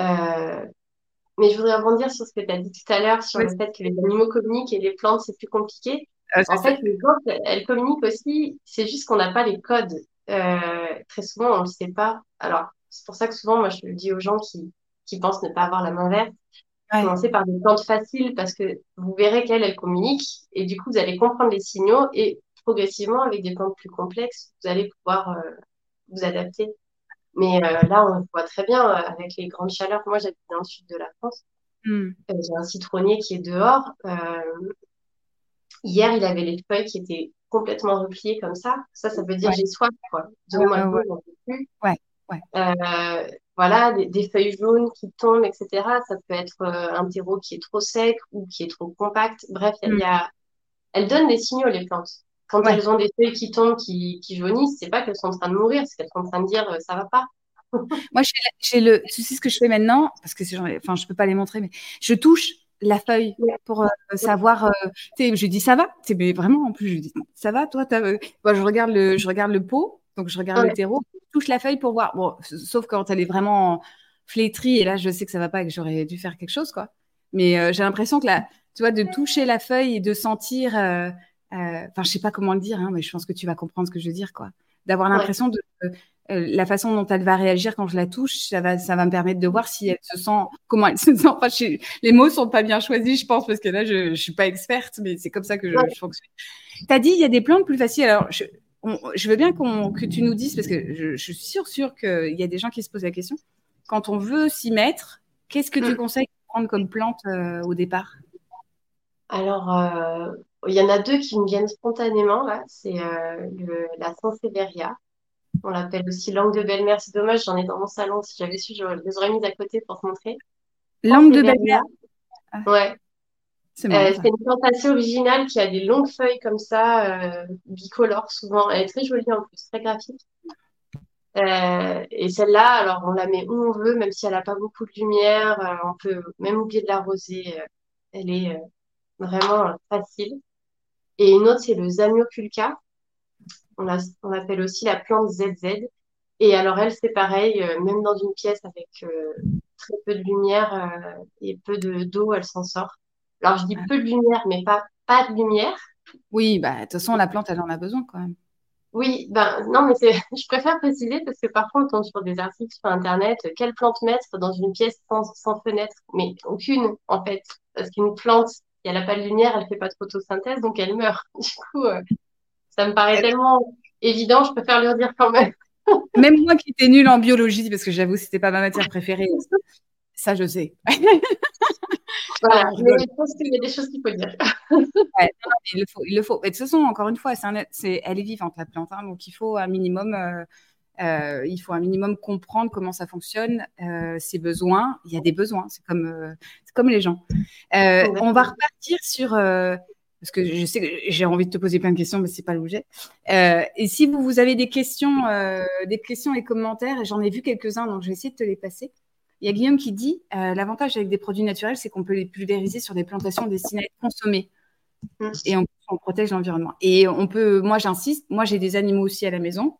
Euh, mais je voudrais rebondir sur ce que tu as dit tout à l'heure sur le fait que les animaux communiquent et les plantes, c'est plus compliqué. Ah, en fait, les plantes, elles communiquent aussi, c'est juste qu'on n'a pas les codes. très souvent, on ne le sait pas. Alors, c'est pour ça que souvent, moi, je le dis aux gens qui, qui pensent ne pas avoir la main verte, commencez par des plantes faciles parce que vous verrez qu'elles, elles communiquent et du coup, vous allez comprendre les signaux et progressivement, avec des plantes plus complexes, vous allez pouvoir euh, vous adapter. Mais euh, là, on voit très bien euh, avec les grandes chaleurs. Moi, j'habite dans le sud de la France. Hmm. J'ai un citronnier qui est dehors. hier, il avait les feuilles qui étaient complètement repliées comme ça. Ça, ça veut dire j'ai soif, quoi. ouais, ouais, ouais. ouais. voilà, voilà, des, feuilles jaunes qui tombent, etc. Ça peut être un terreau qui est trop sec ou qui est trop compact. Bref, il y a, mm. elles donnent des signaux, les plantes. Quand elles ont des feuilles qui tombent, qui, qui jaunissent, c'est pas qu'elles sont en train de mourir, c'est qu'elles sont en train de dire ça va pas. Moi, j'ai le, tu sais ce que je fais maintenant, parce que enfin, je peux pas les montrer, mais je touche la feuille pour euh, savoir. Euh, je dis ça va, mais vraiment en plus je dis ça va, toi. Euh, je regarde le, je regarde le pot, donc je regarde le terreau, je touche la feuille pour voir. Bon, sauf quand elle est vraiment flétrie et là je sais que ça va pas et que j'aurais dû faire quelque chose quoi. Mais j'ai l'impression que là, tu vois, de toucher la feuille et de sentir. Enfin, je sais pas comment le dire, hein, mais je pense que tu vas comprendre ce que je veux dire quoi. D'avoir l'impression de euh, la façon dont elle va réagir quand je la touche, ça va, ça va me permettre de voir si elle se sent, comment elle se sent. Enfin, les mots sont pas bien choisis, je pense, parce que là, je, je suis pas experte, mais c'est comme ça que je, fonctionne. Tu as dit, il y a des plantes plus faciles. Alors, je, je veux bien que tu nous dises, parce que je, suis sûre, sûre qu'il y a des gens qui se posent la question. Quand on veut s'y mettre, qu'est-ce que tu mm. conseilles de prendre comme plante euh, au départ? Alors, euh, il y en a deux qui me viennent spontanément, là. C'est la Sansevieria on l'appelle aussi langue de belle-mère. C'est dommage, j'en ai dans mon salon. Si j'avais su, je les aurais mises à côté pour te montrer. Langue de belle-mère? Ah. Ouais. C'est euh, une plante assez originale qui a des longues feuilles comme ça, euh, bicolores souvent. Elle est très jolie en plus, très graphique. Euh, et celle-là, alors on la met où on veut, même si elle n'a pas beaucoup de lumière. on peut même oublier de l'arroser. elle est vraiment facile. Et une autre, c'est le Zamioculca on, l'appelle aussi la plante ZZ. Et alors elle, c'est pareil, euh, même dans une pièce avec euh, très peu de lumière euh, et peu d'eau, elle s'en sort. Alors je dis peu de lumière, mais pas, pas de lumière. Oui, bah, de toute façon, la plante, elle en a besoin quand même. Oui, ben non, mais je préfère préciser parce que parfois on tombe sur des articles sur Internet, quelle plante mettre dans une pièce sans, fenêtre? Mais aucune, en fait. Parce qu'une plante, si elle n'a pas de lumière, elle fait pas de photosynthèse, donc elle meurt. Du coup, ça me paraît tellement évident, je préfère le dire quand même. même moi qui étais nulle en biologie, parce que j'avoue, c'était pas ma matière préférée. Ça, je sais. voilà, mais je pense qu'il y a des choses qu'il faut dire. il le faut. Il le faut. de toute façon, encore une fois, c'est elle est vivante, la plante. Hein, donc, il faut un minimum. Euh, euh, il faut un minimum comprendre comment ça fonctionne, euh, ses besoins. Il y a des besoins, c'est comme, comme les gens. on va repartir sur parce que je sais que j'ai envie de te poser plein de questions, mais c'est pas l'objet. Euh, et si vous, vous avez des questions, euh, des questions et commentaires, j'en ai vu quelques-uns, donc je vais essayer de te les passer. Il y a Guillaume qui dit euh, l'avantage avec des produits naturels, c'est qu'on peut les pulvériser sur des plantations destinées à être consommées. Et on, on protège l'environnement. Et on peut, moi j'insiste, moi j'ai des animaux aussi à la maison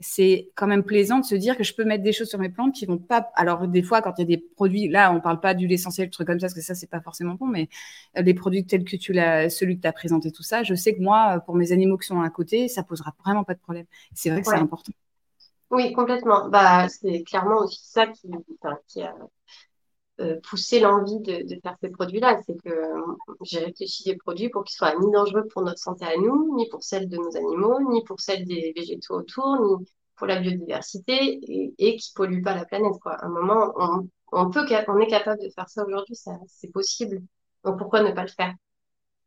c'est quand même plaisant de se dire que je peux mettre des choses sur mes plantes qui vont pas. Alors, des fois, quand il y a des produits, là, on parle pas d'huile essentielle, trucs comme ça, parce que ça, c'est pas forcément bon, mais des euh, produits tels que tu l'as, celui que tu as présenté, tout ça, je sais que moi, pour mes animaux qui sont à côté, ça posera vraiment pas de problème. C'est vrai que c'est important. Oui, complètement. Bah, c'est clairement aussi ça qui, qui a euh, poussé l'envie de, de, faire ces produits-là. C'est que j'ai réfléchi des produits pour qu'ils soient ni dangereux pour notre santé à nous, ni pour celle de nos animaux, ni pour celle des végétaux autour, ni pour la biodiversité et, et qui polluent pas la planète. Quoi. À un moment, on, on, peut, on est capable de faire ça aujourd'hui, c'est possible. Donc pourquoi ne pas le faire?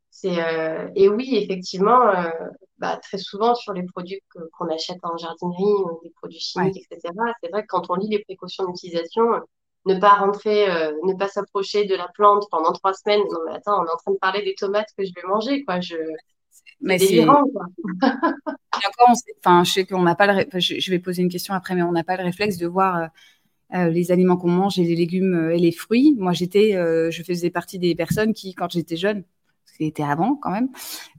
C'est euh, et oui effectivement euh, bah, très souvent sur les produits qu'on achète en jardinerie ou des produits chimiques etc c'est vrai que quand on lit les précautions d'utilisation ne pas rentrer, euh, ne pas s'approcher de la plante pendant trois semaines. Non, mais attends, on est en train de parler des tomates que je vais manger, quoi. Je... Mais c'est quoi. enfin, je sais qu'on n'a pas le, je vais poser une question après, mais on n'a pas le réflexe de voir euh, euh, les aliments qu'on mange et les légumes et les fruits. Moi, j'étais, je faisais partie des personnes qui, quand j'étais jeune, était avant quand même.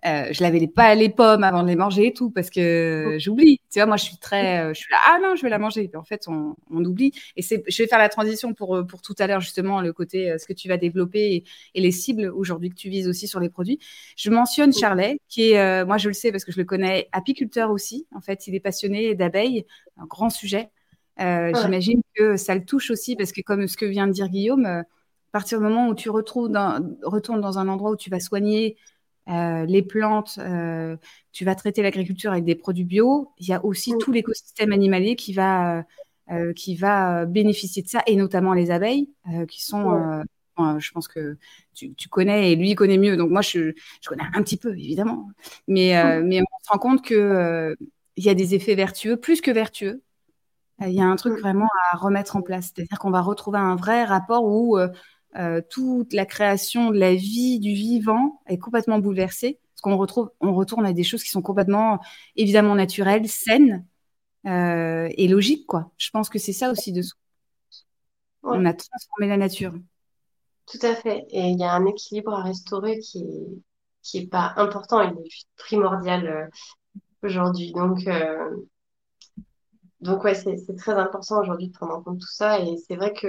Euh, je lavais pas les pommes avant de les manger et tout parce que oh. j'oublie. Tu vois, moi je suis très, euh, je suis là, ah non, je vais la manger. en fait, on, oublie. Et c'est, je vais faire la transition pour euh, pour tout à l'heure justement le côté ce que tu vas développer et, les cibles aujourd'hui que tu vises aussi sur les produits. Je mentionne Charlet qui est, moi je le sais parce que je le connais, apiculteur aussi. En fait, il est passionné d'abeilles, un grand sujet. J'imagine que ça le touche aussi parce que comme ce que vient de dire Guillaume partir du moment où tu retrouves retournes dans un endroit où tu vas soigner euh, les plantes, euh, tu vas traiter l'agriculture avec des produits bio, il y a aussi tout l'écosystème animalier qui va, euh, qui va bénéficier de ça, et notamment les abeilles, qui sont, je pense que tu, connais, et lui connaît mieux, donc moi je, je connais un petit peu, évidemment, mais, mais on se rend compte qu'il il y a des effets vertueux, plus que vertueux, Il y a un truc mm. vraiment à remettre en place. C'est-à-dire qu'on va retrouver un vrai rapport où euh, toute la création de la vie, du vivant est complètement bouleversée. Parce qu'on retrouve, on retourne à des choses qui sont complètement, évidemment, naturelles, saines euh, et logiques, quoi. Je pense que c'est ça aussi de On a transformé la nature. Tout à fait. Et il y a un équilibre à restaurer qui est, qui est pas important, il est primordial euh, aujourd'hui. Donc, donc ouais, c'est très important aujourd'hui de prendre en compte tout ça. Et c'est vrai que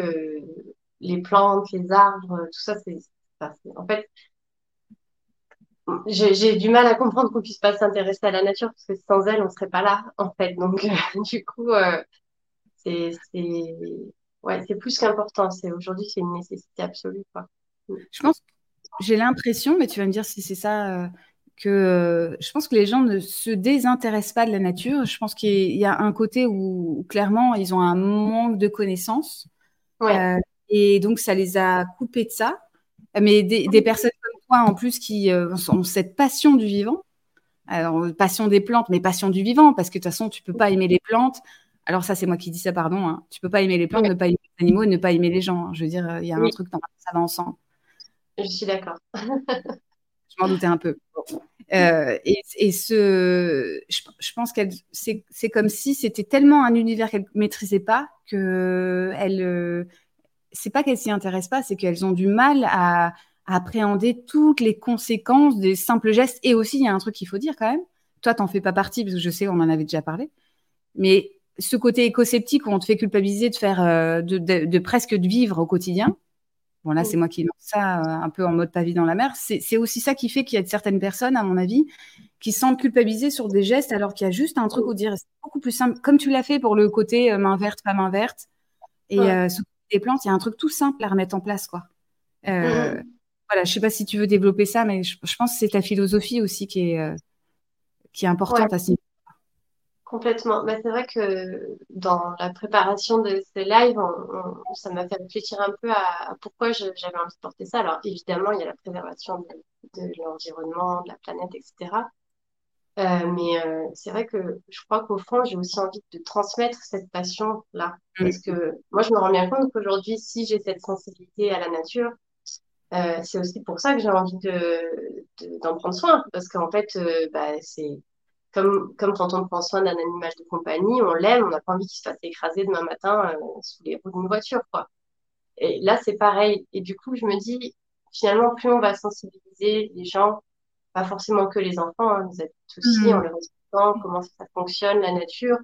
les plantes, les arbres, tout ça, c'est, en fait, j'ai du mal à comprendre qu'on puisse pas s'intéresser à la nature parce que sans elle, on serait pas là, en fait. Donc, du coup, euh, c'est, ouais, c'est plus qu'important. C'est aujourd'hui, c'est une nécessité absolue, quoi. Je pense, j'ai l'impression, mais tu vas me dire si c'est ça. Euh, que euh, je pense que les gens ne se désintéressent pas de la nature. Je pense qu'il y a un côté où, clairement ils ont un manque de connaissances. Ouais. Et donc, ça les a coupés de ça. Mais des, personnes comme toi, en plus, qui euh, ont cette passion du vivant, alors passion des plantes, mais passion du vivant, parce que de toute façon, tu peux pas aimer les plantes. Alors ça, c'est moi qui dis ça, pardon. Hein. Tu peux pas aimer les plantes, ne pas aimer les animaux et ne pas aimer les gens. Hein. Je veux dire, il y a un truc, ça va ensemble. Je suis d'accord. je m'en doutais un peu. Euh, et, ce, je, pense qu'elle, c'est comme si c'était tellement un univers qu'elle maîtrisait pas que elle, euh, c'est pas qu'elles s'y intéressent pas, c'est qu'elles ont du mal à, appréhender toutes les conséquences des simples gestes. Et aussi, il y a un truc qu'il faut dire quand même. Toi, t'en fais pas partie parce que je sais, on en avait déjà parlé. Mais ce côté éco-sceptique où on te fait culpabiliser de faire, euh, de, presque de vivre au quotidien. Bon, là, c'est moi qui lance ça euh, un peu en mode pavé dans la mer. C'est aussi ça qui fait qu'il y a certaines personnes, à mon avis, qui se sentent culpabilisées sur des gestes alors qu'il y a juste un truc où dire c'est beaucoup plus simple. Comme tu l'as fait pour le côté euh, main verte, pas main verte. Et des plantes, il y a un truc tout simple à remettre en place, quoi. Euh, mm. Voilà, je sais pas si tu veux développer ça, mais je, pense que c'est ta philosophie aussi qui est, euh, qui est importante à ce niveau. Complètement. Bah, c'est vrai que dans la préparation de ce live, ça m'a fait réfléchir un peu à, pourquoi j'avais envie de porter ça. Alors évidemment, il y a la préservation de l'environnement, de la planète, etc. Euh, mais euh, c'est vrai que je crois qu'au fond, j'ai aussi envie de transmettre cette passion-là. Mm. Parce que moi, je me rends bien compte qu'aujourd'hui, si j'ai cette sensibilité à la nature, euh, c'est aussi pour ça que j'ai envie de, d'en prendre soin. Parce qu'en fait, bah, c'est comme, comme quand on prend soin d'un animal de compagnie, on l'aime, on n'a pas envie qu'il se fasse écraser demain matin sous les roues d'une voiture. Quoi. Et là, c'est pareil. Et du coup, je me dis, finalement, plus on va sensibiliser les gens pas forcément que les enfants, hein, les adultes aussi, mm. en leur expliquant comment ça fonctionne, la nature.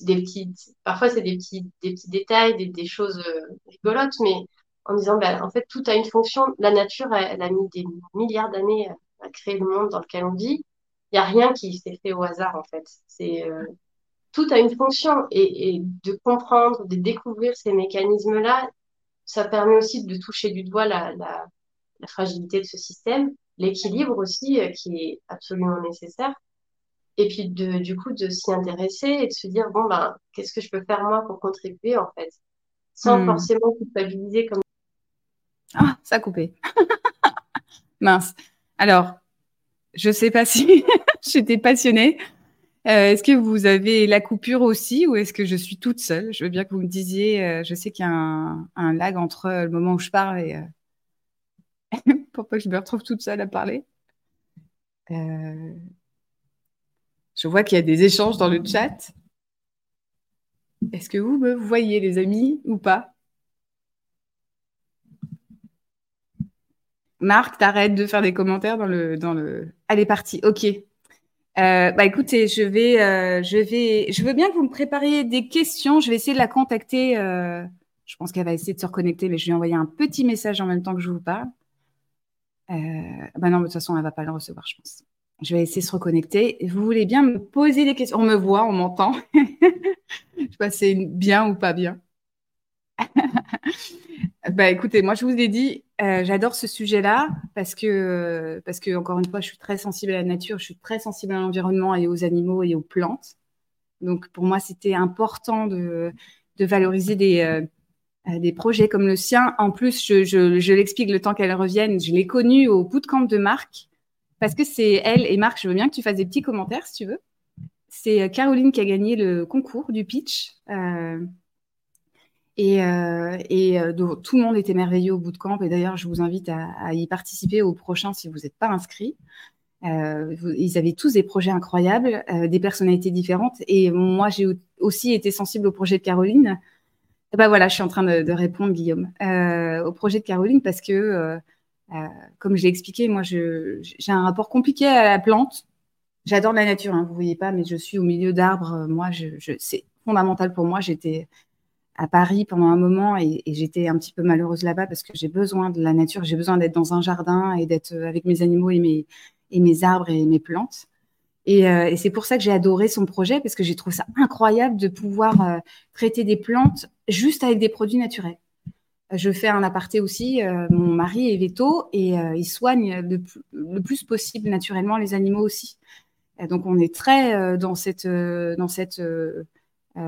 des petits, parfois, c'est des petits, des petits détails, des, des choses euh, rigolotes, mais en disant, ben, en fait, tout a une fonction. La nature, elle, a mis des milliards d'années à, créer le monde dans lequel on vit. Il n'y a rien qui s'est fait au hasard, en fait. C'est, euh, tout a une fonction et, et, de comprendre, de découvrir ces mécanismes-là, ça permet aussi de toucher du doigt la, la, la fragilité de ce système l'équilibre aussi euh, qui est absolument nécessaire. Et puis de, du coup de s'y intéresser et de se dire bon ben qu'est-ce que je peux faire moi pour contribuer en fait, sans hmm. forcément culpabiliser comme. Ah, ça a coupé. Mince. Alors, je sais pas si j'étais passionnée. Euh, est-ce que vous avez la coupure aussi ou est-ce que je suis toute seule? Je veux bien que vous me disiez. Euh, je sais qu'il y a un, un, lag entre le moment où je parle et, pour pas que je me retrouve toute seule à parler. Euh, je vois qu'il y a des échanges dans le chat. Est-ce que vous me voyez, les amis, ou pas? Marc, t'arrêtes de faire des commentaires dans le, dans le. Allez, parti. Ok. Euh, bah écoutez, je vais, euh, je vais, je veux bien que vous me prépariez des questions. Je vais essayer de la contacter. je pense qu'elle va essayer de se reconnecter, mais je vais envoyer un petit message en même temps que je vous parle. Euh, bah non, de toute façon, elle va pas le recevoir, je pense. Je vais essayer de se reconnecter. Vous voulez bien me poser des questions? On me voit, on m'entend. je sais pas si c'est bien ou pas bien. bah écoutez, moi je vous ai dit, euh, j'adore ce sujet-là parce que, parce que, encore une fois, je suis très sensible à la nature, je suis très sensible à l'environnement et aux animaux et aux plantes. Donc pour moi, c'était important de, de valoriser des, euh, des projets comme le sien. En plus, je, l'explique le temps qu'elle revienne. Je l'ai connue au bootcamp de Marc parce que c'est elle et Marc. Je veux bien que tu fasses des petits commentaires si tu veux. c'est Caroline qui a gagné le concours du pitch. Et, et tout le monde était merveilleux au bout de camp. Et d'ailleurs, je vous invite à, y participer au prochain si vous n'êtes pas inscrit. ils avaient tous des projets incroyables, des personnalités différentes. Et moi, j'ai aussi été sensible au projet de Caroline. Et ben voilà, je suis en train de, répondre, Guillaume, au projet de Caroline parce que, comme je l'ai expliqué, moi, j'ai un rapport compliqué à la plante. J'adore la nature, hein, vous voyez pas, mais je suis au milieu d'arbres. Moi, je, c'est fondamental pour moi. J'étais à Paris pendant un moment et, j'étais un petit peu malheureuse là-bas parce que j'ai besoin de la nature, j'ai besoin d'être dans un jardin et d'être avec mes animaux et mes arbres et mes plantes. Et, euh, et c'est pour ça que j'ai adoré son projet parce que j'ai trouvé ça incroyable de pouvoir euh, traiter des plantes juste avec des produits naturels. Je fais un aparté aussi. Euh, mon mari est veto et il soigne le, plus possible naturellement les animaux aussi. Donc on est très dans cette, dans cette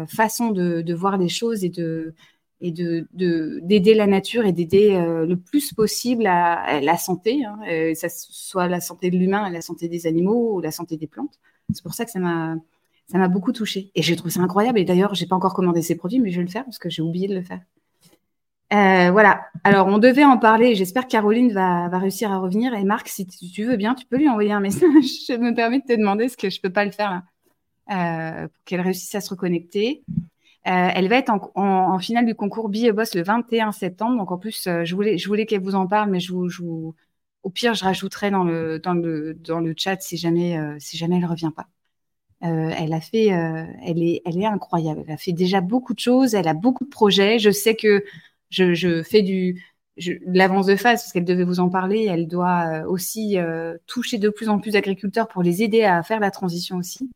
façon de, de, voir les choses et de et de d'aider la nature et d'aider le plus possible à, la santé, hein, ça soit la santé de l'humain, la santé des animaux ou la santé des plantes. C'est pour ça que ça m'a ça m'a beaucoup touchée et j'ai trouvé ça incroyable. Et d'ailleurs, j'ai pas encore commandé ces produits, mais je vais le faire parce que j'ai oublié de le faire. Euh, voilà. Alors, on devait en parler. J'espère que Caroline va, va, réussir à revenir. Et Marc, si tu veux bien, tu peux lui envoyer un message. je me permets de te demander ce que je peux pas le faire euh, pour qu'elle réussisse à se reconnecter. Euh, elle va être en, finale du concours Be Boss le 21 septembre. Donc, en plus, euh, je voulais, je qu'elle vous en parle, mais je je au pire, je rajouterai dans le, dans le, dans le chat si jamais, euh, si jamais elle revient pas. Elle a fait, elle est, elle est incroyable. Elle a fait déjà beaucoup de choses. Elle a beaucoup de projets. Je sais que je, fais du l'avance de phase parce qu'elle devait vous en parler. Elle doit aussi toucher de plus en plus d'agriculteurs pour les aider à faire la transition aussi.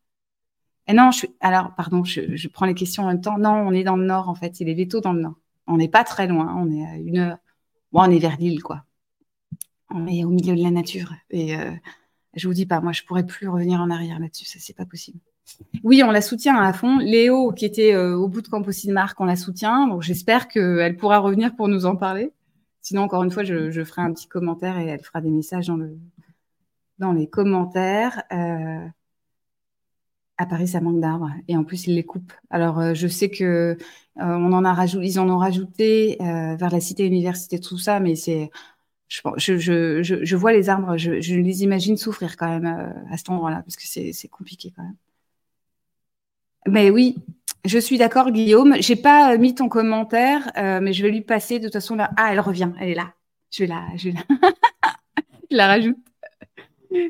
Non, je suis, alors pardon, je, prends les questions en même temps. Non, on est dans le nord en fait. Il est veto dans le nord. On n'est pas très loin. On est à une heure. On est vers l'île quoi. On est au milieu de la nature. Et euh, je vous dis pas, moi je pourrais plus revenir en arrière là-dessus. Ça c'est pas possible. Oui, on la soutient à fond. Léo, qui était euh, au bout de camp aussi de Marc, on la soutient. J'espère qu'elle pourra revenir pour nous en parler. Sinon, encore une fois, je, ferai un petit commentaire et elle fera des messages dans, le, dans les commentaires. Euh, à Paris, ça manque d'arbres et en plus, ils les coupent. Alors, euh, je sais que on en a rajouté, ont rajouté vers la cité université, tout ça, mais c'est je, je, je, je, vois les arbres, je, les imagine souffrir quand même à cet endroit-là, parce que c'est compliqué quand même. Mais oui, je suis d'accord, Guillaume. J'ai pas euh, mis ton commentaire, euh, mais je vais lui passer de toute façon. Ah, elle revient, elle est là. Je vais la, je, la... je la rajoute.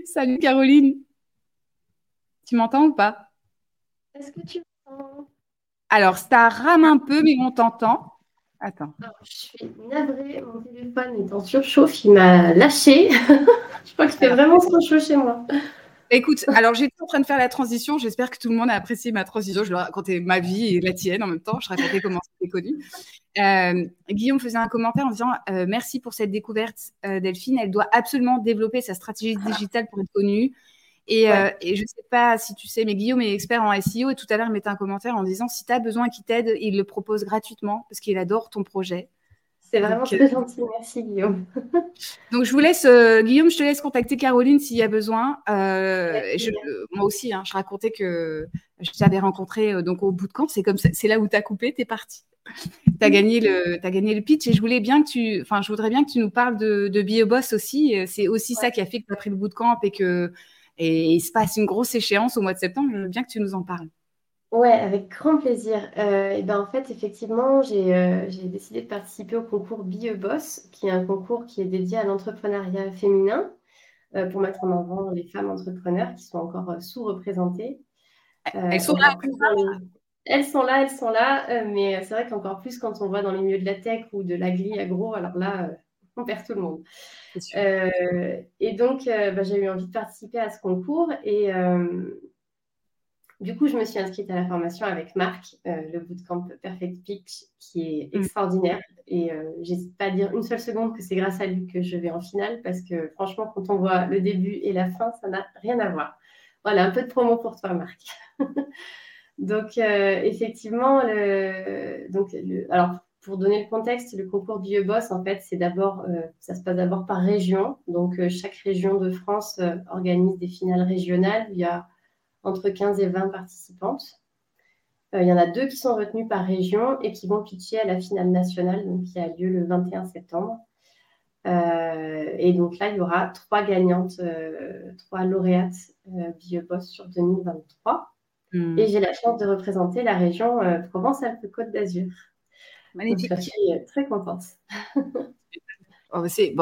Salut Caroline. Tu m'entends ou pas? Est-ce que tu m'entends? Alors, ça rame un peu, mais on t'entend. Attends. je suis navrée, mon téléphone est en surchauffe, il m'a lâché. je crois que c'est vraiment trop chaud chez moi. Écoute, alors j'étais en train de faire la transition. J'espère que tout le monde a apprécié ma transition. Je leur racontais ma vie et la tienne en même temps. Je racontais comment c'était connu. Euh, Guillaume faisait un commentaire en disant euh, Merci pour cette découverte, euh, Delphine. Elle doit absolument développer sa stratégie digitale pour être connue. Et, et je ne sais pas si tu sais, mais Guillaume est expert en SEO. Et tout à l'heure, il mettait un commentaire en disant Si tu as besoin qu'il t'aide, il le propose gratuitement parce qu'il adore ton projet. C'est vraiment très gentil, merci Guillaume. donc je vous laisse, euh, Guillaume, je te laisse contacter Caroline s'il y a besoin. Euh, je, moi aussi, hein, je racontais que je t'avais rencontré euh, donc au bout de camp, c'est comme c'est là où tu as coupé, tu es parti. Tu as, gagné le, as gagné le pitch et je voulais bien que tu, enfin, je voudrais bien que tu nous parles de, de BioBoss aussi. C'est aussi ça qui a fait que tu as pris le bout de camp et que et il se passe une grosse échéance au mois de septembre. Je veux bien que tu nous en parles. Ouais, avec grand plaisir. Euh, et ben en fait, effectivement, j'ai euh, décidé de participer au concours Be Boss, qui est un concours qui est dédié à l'entrepreneuriat féminin, euh, pour mettre en avant les femmes entrepreneurs qui sont encore sous-représentées. Elles sont là, elles sont là, elles sont là, mais c'est vrai qu'encore plus quand on voit dans les milieux de la tech ou de l'agri agro, alors là, on perd tout le monde. et donc, bah, j'ai eu envie de participer à ce concours et du coup, je me suis inscrite à la formation avec Marc, euh, le bootcamp Perfect Pitch, qui est mm. extraordinaire. Et euh, j'hésite pas à dire une seule seconde que c'est grâce à lui que je vais en finale, parce que franchement, quand on voit le début et la fin, ça n'a rien à voir. Voilà, un peu de promo pour toi, Marc. donc, euh, effectivement, donc, alors, pour donner le contexte, le concours Vieux Boss, en fait, c'est d'abord, ça se passe d'abord par région. Donc, chaque région de France organise des finales régionales. Il y a entre 15 et 20 participantes. il y en a deux qui sont retenues par région et qui vont pitcher à la finale nationale, donc, qui a lieu le 21 septembre. et donc là, il y aura trois gagnantes, trois lauréates BioBoss sur 2023. Hmm. Et j'ai la chance de représenter la région Provence-Alpes-Côte d'Azur. Magnifique. je suis très contente. Oh, c'est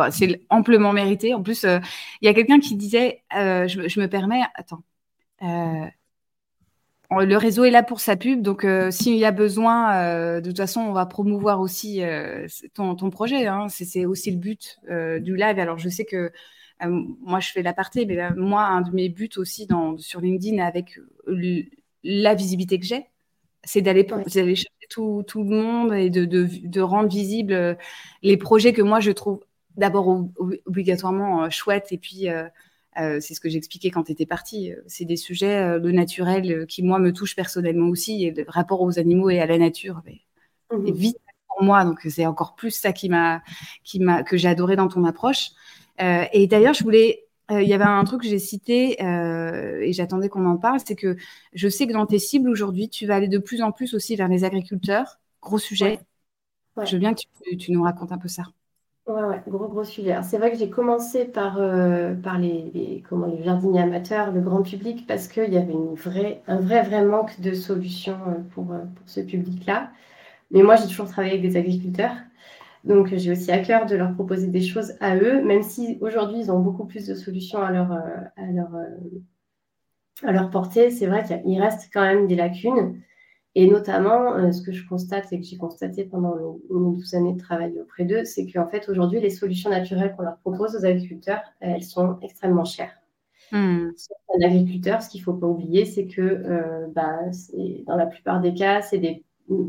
amplement mérité. En plus, euh, il y a quelqu'un qui disait, euh, je, me permets, attends, euh, le réseau est là pour sa pub, donc s'il y a besoin, de toute façon, on va promouvoir aussi ton, projet. Hein. c'est aussi le but du live. Alors, je sais que moi, je fais l'aparté, mais moi, un de mes buts aussi dans, sur LinkedIn avec la visibilité que j'ai, c'est d'aller chercher tout, le monde et de, rendre visibles euh, les projets que moi je trouve d'abord obligatoirement euh, chouettes et puis euh, c'est ce que j'expliquais quand tu étais partie. C'est des sujets de naturel qui moi me touchent personnellement aussi et le rapport aux animaux et à la nature mmh est vite pour moi donc c'est encore plus ça qui m'a qui m'a que j'ai adoré dans ton approche. et d'ailleurs je voulais euh, il y avait un truc que j'ai cité euh, et j'attendais qu'on en parle, c'est que je sais que dans tes cibles aujourd'hui, tu vas aller de plus en plus aussi vers les agriculteurs. Gros sujet. Je veux bien que tu, nous racontes un peu ça. Ouais, ouais, gros, gros sujet. C'est vrai que j'ai commencé par, euh, par les, comment, les jardiniers amateurs, le grand public, parce qu'il y avait une vraie, un vrai, vrai manque de solutions pour, pour ce public-là. Mais moi, j'ai toujours travaillé avec des agriculteurs. Donc, j'ai aussi à cœur de leur proposer des choses à eux, même si aujourd'hui, ils ont beaucoup plus de solutions à leur, euh, à leur, euh, à leur portée. C'est vrai qu'il reste quand même des lacunes. Et notamment, euh, ce que je constate et que j'ai constaté pendant une douze années de travail auprès d'eux, c'est qu'en fait, aujourd'hui, les solutions naturelles qu'on leur propose aux agriculteurs, elles sont extrêmement chères. Hmm. Un agriculteur, ce qu'il ne faut pas oublier, c'est que bah, dans la plupart des cas, c'est des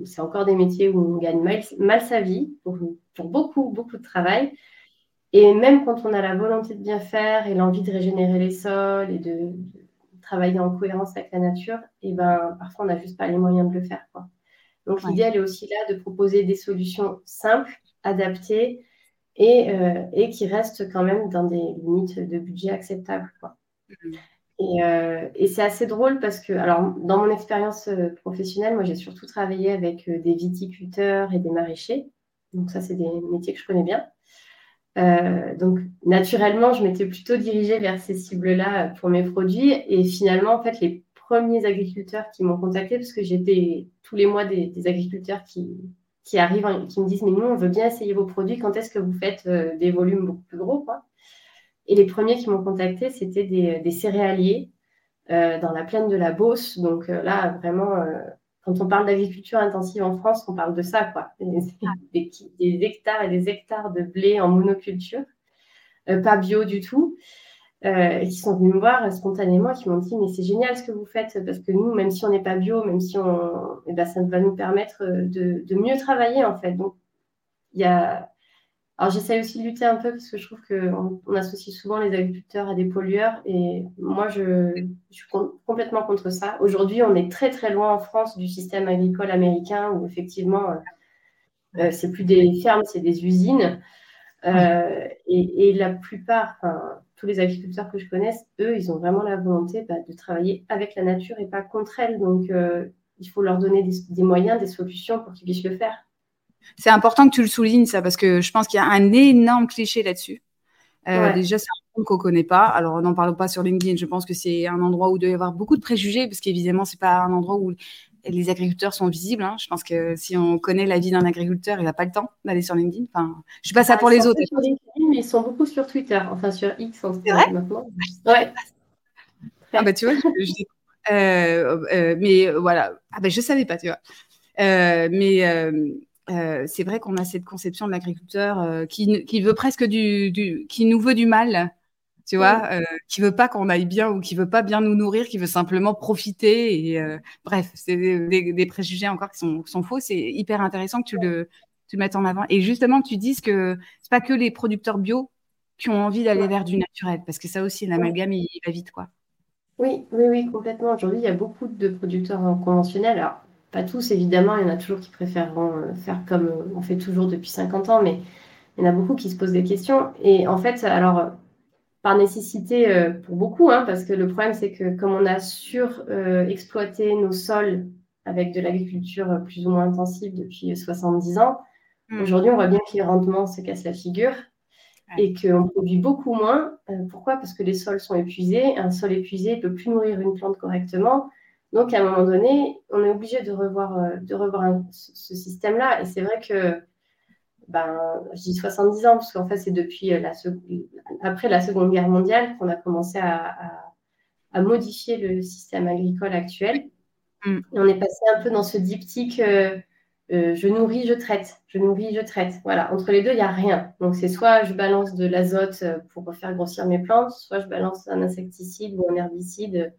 c'est encore des métiers où on gagne mal, sa vie pour, beaucoup, beaucoup de travail. Et même quand on a la volonté de bien faire et l'envie de régénérer les sols et de, travailler en cohérence avec la nature, et eh ben, parfois on n'a juste pas les moyens de le faire. Quoi. Donc l'idée, elle est aussi là de proposer des solutions simples, adaptées et, euh, et, qui restent quand même dans des limites de budget acceptables. Quoi. Mmh. Euh, et, c'est assez drôle parce que, alors, dans mon expérience euh, professionnelle, moi, j'ai surtout travaillé avec euh, des viticulteurs et des maraîchers. Donc, ça, c'est des métiers que je connais bien. donc, naturellement, je m'étais plutôt dirigée vers ces cibles-là pour mes produits. Et finalement, en fait, les premiers agriculteurs qui m'ont contacté, parce que j'ai tous les mois des, agriculteurs qui, qui arrivent, qui me disent, mais nous, on veut bien essayer vos produits. Quand est-ce que vous faites des volumes beaucoup plus gros, quoi? Et les premiers qui m'ont contacté, c'était des, céréaliers euh, dans la plaine de la Beauce. Donc euh, là, vraiment, euh, quand on parle d'agriculture intensive en France, on parle de ça, quoi. Des, hectares et des hectares de blé en monoculture, pas bio du tout. et qui sont venus me voir spontanément, qui m'ont dit mais c'est génial ce que vous faites parce que nous, même si on n'est pas bio, même si on, eh ben, ça va nous permettre de, de, mieux travailler en fait. Donc il y a, alors j'essaie aussi de lutter un peu parce que je trouve qu'on on associe souvent les agriculteurs à des pollueurs et moi je, suis complètement contre ça. Aujourd'hui on est très très loin en France du système agricole américain où effectivement euh, euh, c'est plus des fermes, c'est des usines. Euh, et, la plupart, enfin, tous les agriculteurs que je connaisse, eux, ils ont vraiment la volonté bah, de travailler avec la nature et pas contre elle. Donc il faut leur donner des moyens, des solutions pour qu'ils puissent le faire. C'est important que tu le soulignes, ça, parce que je pense qu'il y a un énorme cliché là-dessus. Euh, déjà, c'est un monde qu'on ne connaît pas. Alors, n'en parlons pas sur LinkedIn. Je pense que c'est un endroit où il doit y avoir beaucoup de préjugés, parce qu'évidemment, ce n'est pas un endroit où les agriculteurs sont visibles. Hein. Je pense que si on connaît la vie d'un agriculteur, il n'a pas le temps d'aller sur LinkedIn. Enfin, je ne sais pas ça ah, pour les autres. Sur LinkedIn, mais ils sont beaucoup sur Twitter, enfin sur X en vrai? maintenant. Ouais. Ah bah tu vois, euh, euh, mais voilà. Ah bah je savais pas, tu vois. mais euh, c'est vrai qu'on a cette conception de l'agriculteur euh, qui, qui, veut presque du, qui nous veut du mal, tu vois, euh, qui veut pas qu'on aille bien ou qui veut pas bien nous nourrir, qui veut simplement profiter. Et bref, c'est des, préjugés encore qui sont, sont faux. C'est hyper intéressant que tu le, tu mettes en avant. Et justement, tu dises que c'est pas que les producteurs bio qui ont envie d'aller vers du naturel, parce que ça aussi, l'amalgame, il, il va vite, quoi. Oui, oui, oui, complètement. Aujourd'hui, il y a beaucoup de producteurs conventionnels. Alors, pas tous, évidemment, il y en a toujours qui préféreront euh, faire comme euh, on fait toujours depuis 50 ans, mais il y en a beaucoup qui se posent des questions. Et en fait, alors, par nécessité euh, pour beaucoup, hein, parce que le problème, c'est que comme on a surexploité nos sols avec de l'agriculture plus ou moins intensive depuis 70 ans, hmm. aujourd'hui, on voit bien que les rendements se cassent la figure et qu'on produit beaucoup moins. pourquoi? Parce que les sols sont épuisés. Un sol épuisé ne peut plus nourrir une plante correctement. Donc, à un moment donné, on est obligé de revoir, de revoir ce système-là. Et c'est vrai que ben, je dis 70 ans, parce qu'en fait, c'est depuis euh, la après la Seconde Guerre mondiale qu'on a commencé à, modifier le système agricole actuel. Mm. Et on est passé un peu dans ce diptyque euh, euh, je nourris, je traite, je nourris, je traite. Voilà, entre les deux, il n'y a rien. Donc, c'est soit je balance de l'azote pour faire grossir mes plantes, soit je balance un insecticide ou un herbicide,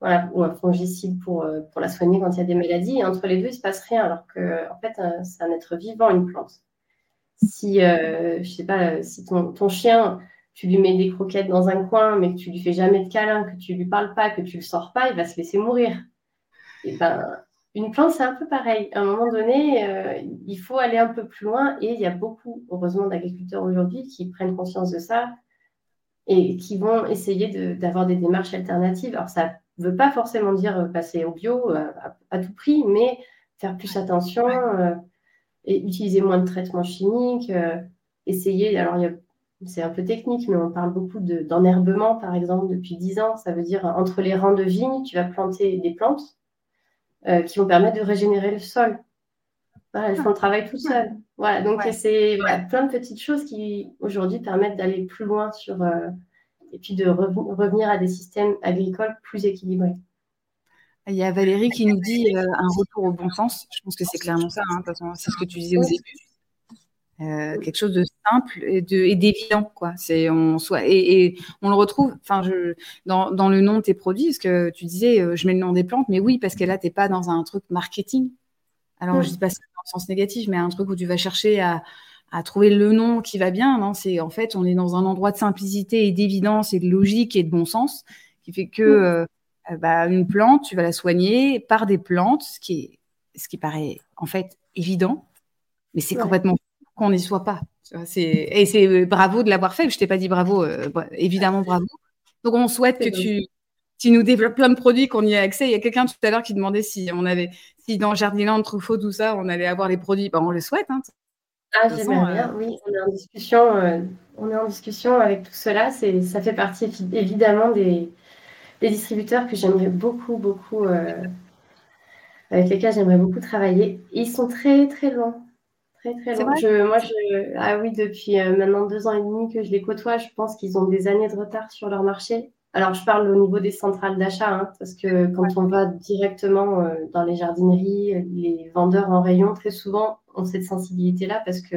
voilà, ou un fongicide pour, pour la soigner quand il y a des maladies. Et entre les deux, il ne se passe rien, alors qu'en en fait, c'est un être vivant, une plante. Si, euh, je sais pas, si ton, chien, tu lui mets des croquettes dans un coin, mais que tu lui fais jamais de câlin, que tu lui parles pas, que tu le sors pas, il va se laisser mourir. Et ben, une plante, c'est un peu pareil. À un moment donné, euh, il faut aller un peu plus loin et il y a beaucoup, heureusement, d'agriculteurs aujourd'hui qui prennent conscience de ça et qui vont essayer d'avoir des démarches alternatives. Alors, ça ne veut pas forcément dire passer au bio euh, à, tout prix, mais faire plus attention et utiliser moins de traitements chimiques, euh, essayer, alors c'est un peu technique, mais on parle beaucoup d'enherbement, par exemple, depuis 10 ans. Ça veut dire entre les rangs de vignes, tu vas planter des plantes euh, qui vont permettre de régénérer le sol. Voilà, elles font le travail tout seul. Voilà, donc c'est plein de petites choses qui aujourd'hui permettent d'aller plus loin sur euh, et puis de revenir à des systèmes agricoles plus équilibrés. Il y a Valérie qui nous dit euh, un retour au bon sens. Je pense que c'est clairement ça. Hein, c'est ce que tu disais au début. Euh, quelque chose de simple et d'évident quoi c'est on soit et, on le retrouve enfin je dans, dans, le nom de tes produits parce que tu disais euh, je mets le nom des plantes mais oui parce que là t'es pas dans un truc marketing alors je dis pas ça dans le sens négatif mais un truc où tu vas chercher à, à trouver le nom qui va bien non c'est en fait on est dans un endroit de simplicité et d'évidence et de logique et de bon sens qui fait que euh, bah, une plante, tu vas la soigner par des plantes, ce qui, est, ce qui paraît en fait évident, mais c'est complètement qu'on n'y soit pas. Et c'est euh, bravo de l'avoir fait. Je t'ai pas dit bravo, euh, évidemment bravo. Donc on souhaite que tu, tu, nous développes plein de produits, qu'on y ait accès. Il y a quelqu'un tout à l'heure qui demandait si on avait, si dans Jardiland, Truffaut, tout ça, on allait avoir les produits. Bah, on le souhaite. Hein. Ah, j'aimerais bien. Oui, on est en discussion. on est en discussion avec tout cela. C'est, ça fait partie évidemment des, des distributeurs que j'aimerais beaucoup, beaucoup, euh, avec lesquels j'aimerais beaucoup travailler. ils sont très, très loin. Très, très loin. moi, je, ah oui, depuis euh, maintenant deux ans et demi que je les côtoie, je pense qu'ils ont des années de retard sur leur marché. Alors, je parle au niveau des centrales d'achat, hein, parce que quand on va directement euh, dans les jardineries, les vendeurs en rayon, très souvent, ont cette sensibilité-là parce que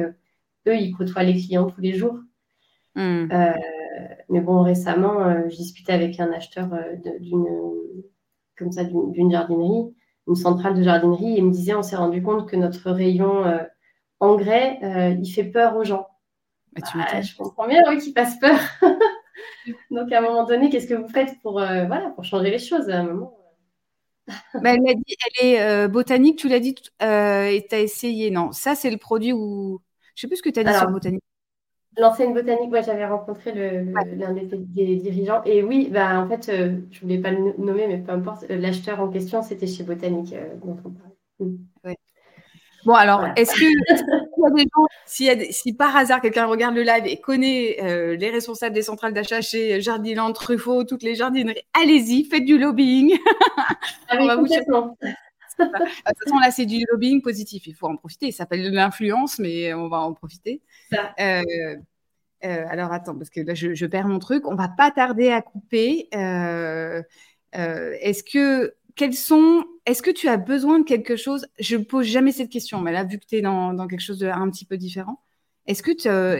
eux, ils côtoient les clients tous les jours. Hmm mais bon, récemment, euh, je discutais avec un acheteur euh, d'une comme ça d'une jardinerie, une centrale de jardinerie, et il me disait, on s'est rendu compte que notre rayon euh, engrais, il fait peur aux gens. Ah, je comprends bien, oui, qu'il fasse peur. Donc, à un moment donné, qu'est-ce que vous faites pour, voilà, pour changer les choses à un moment bah, elle, dit, elle est botanique, tu l'as dit, et tu as essayé. Non, ça, c'est le produit où. Je ne sais plus ce que tu as dit sur botanique. L'ancienne botanique, moi j'avais rencontré l'un des, dirigeants. Et oui, bah, en fait, euh, je ne voulais pas le nommer, mais peu importe, euh, l'acheteur en question, c'était chez Botanique euh, dont on parlait. Mm. Bon, alors, est-ce que si, par hasard quelqu'un regarde le live et connaît les responsables des centrales d'achat chez Jardiland, Truffaut, toutes les jardineries, allez-y, faites du lobbying. Ah on va vous de toute façon, là, c'est du lobbying positif. Il faut en profiter. Ça s'appelle de l'influence, mais on va en profiter. Euh, euh, alors, attends, parce que là, je, perds mon truc. On va pas tarder à couper. Euh, est-ce que quels sont Est-ce que tu as besoin de quelque chose? Je ne pose jamais cette question, mais là, vu que tu es dans, dans, quelque chose de un petit peu différent, est-ce que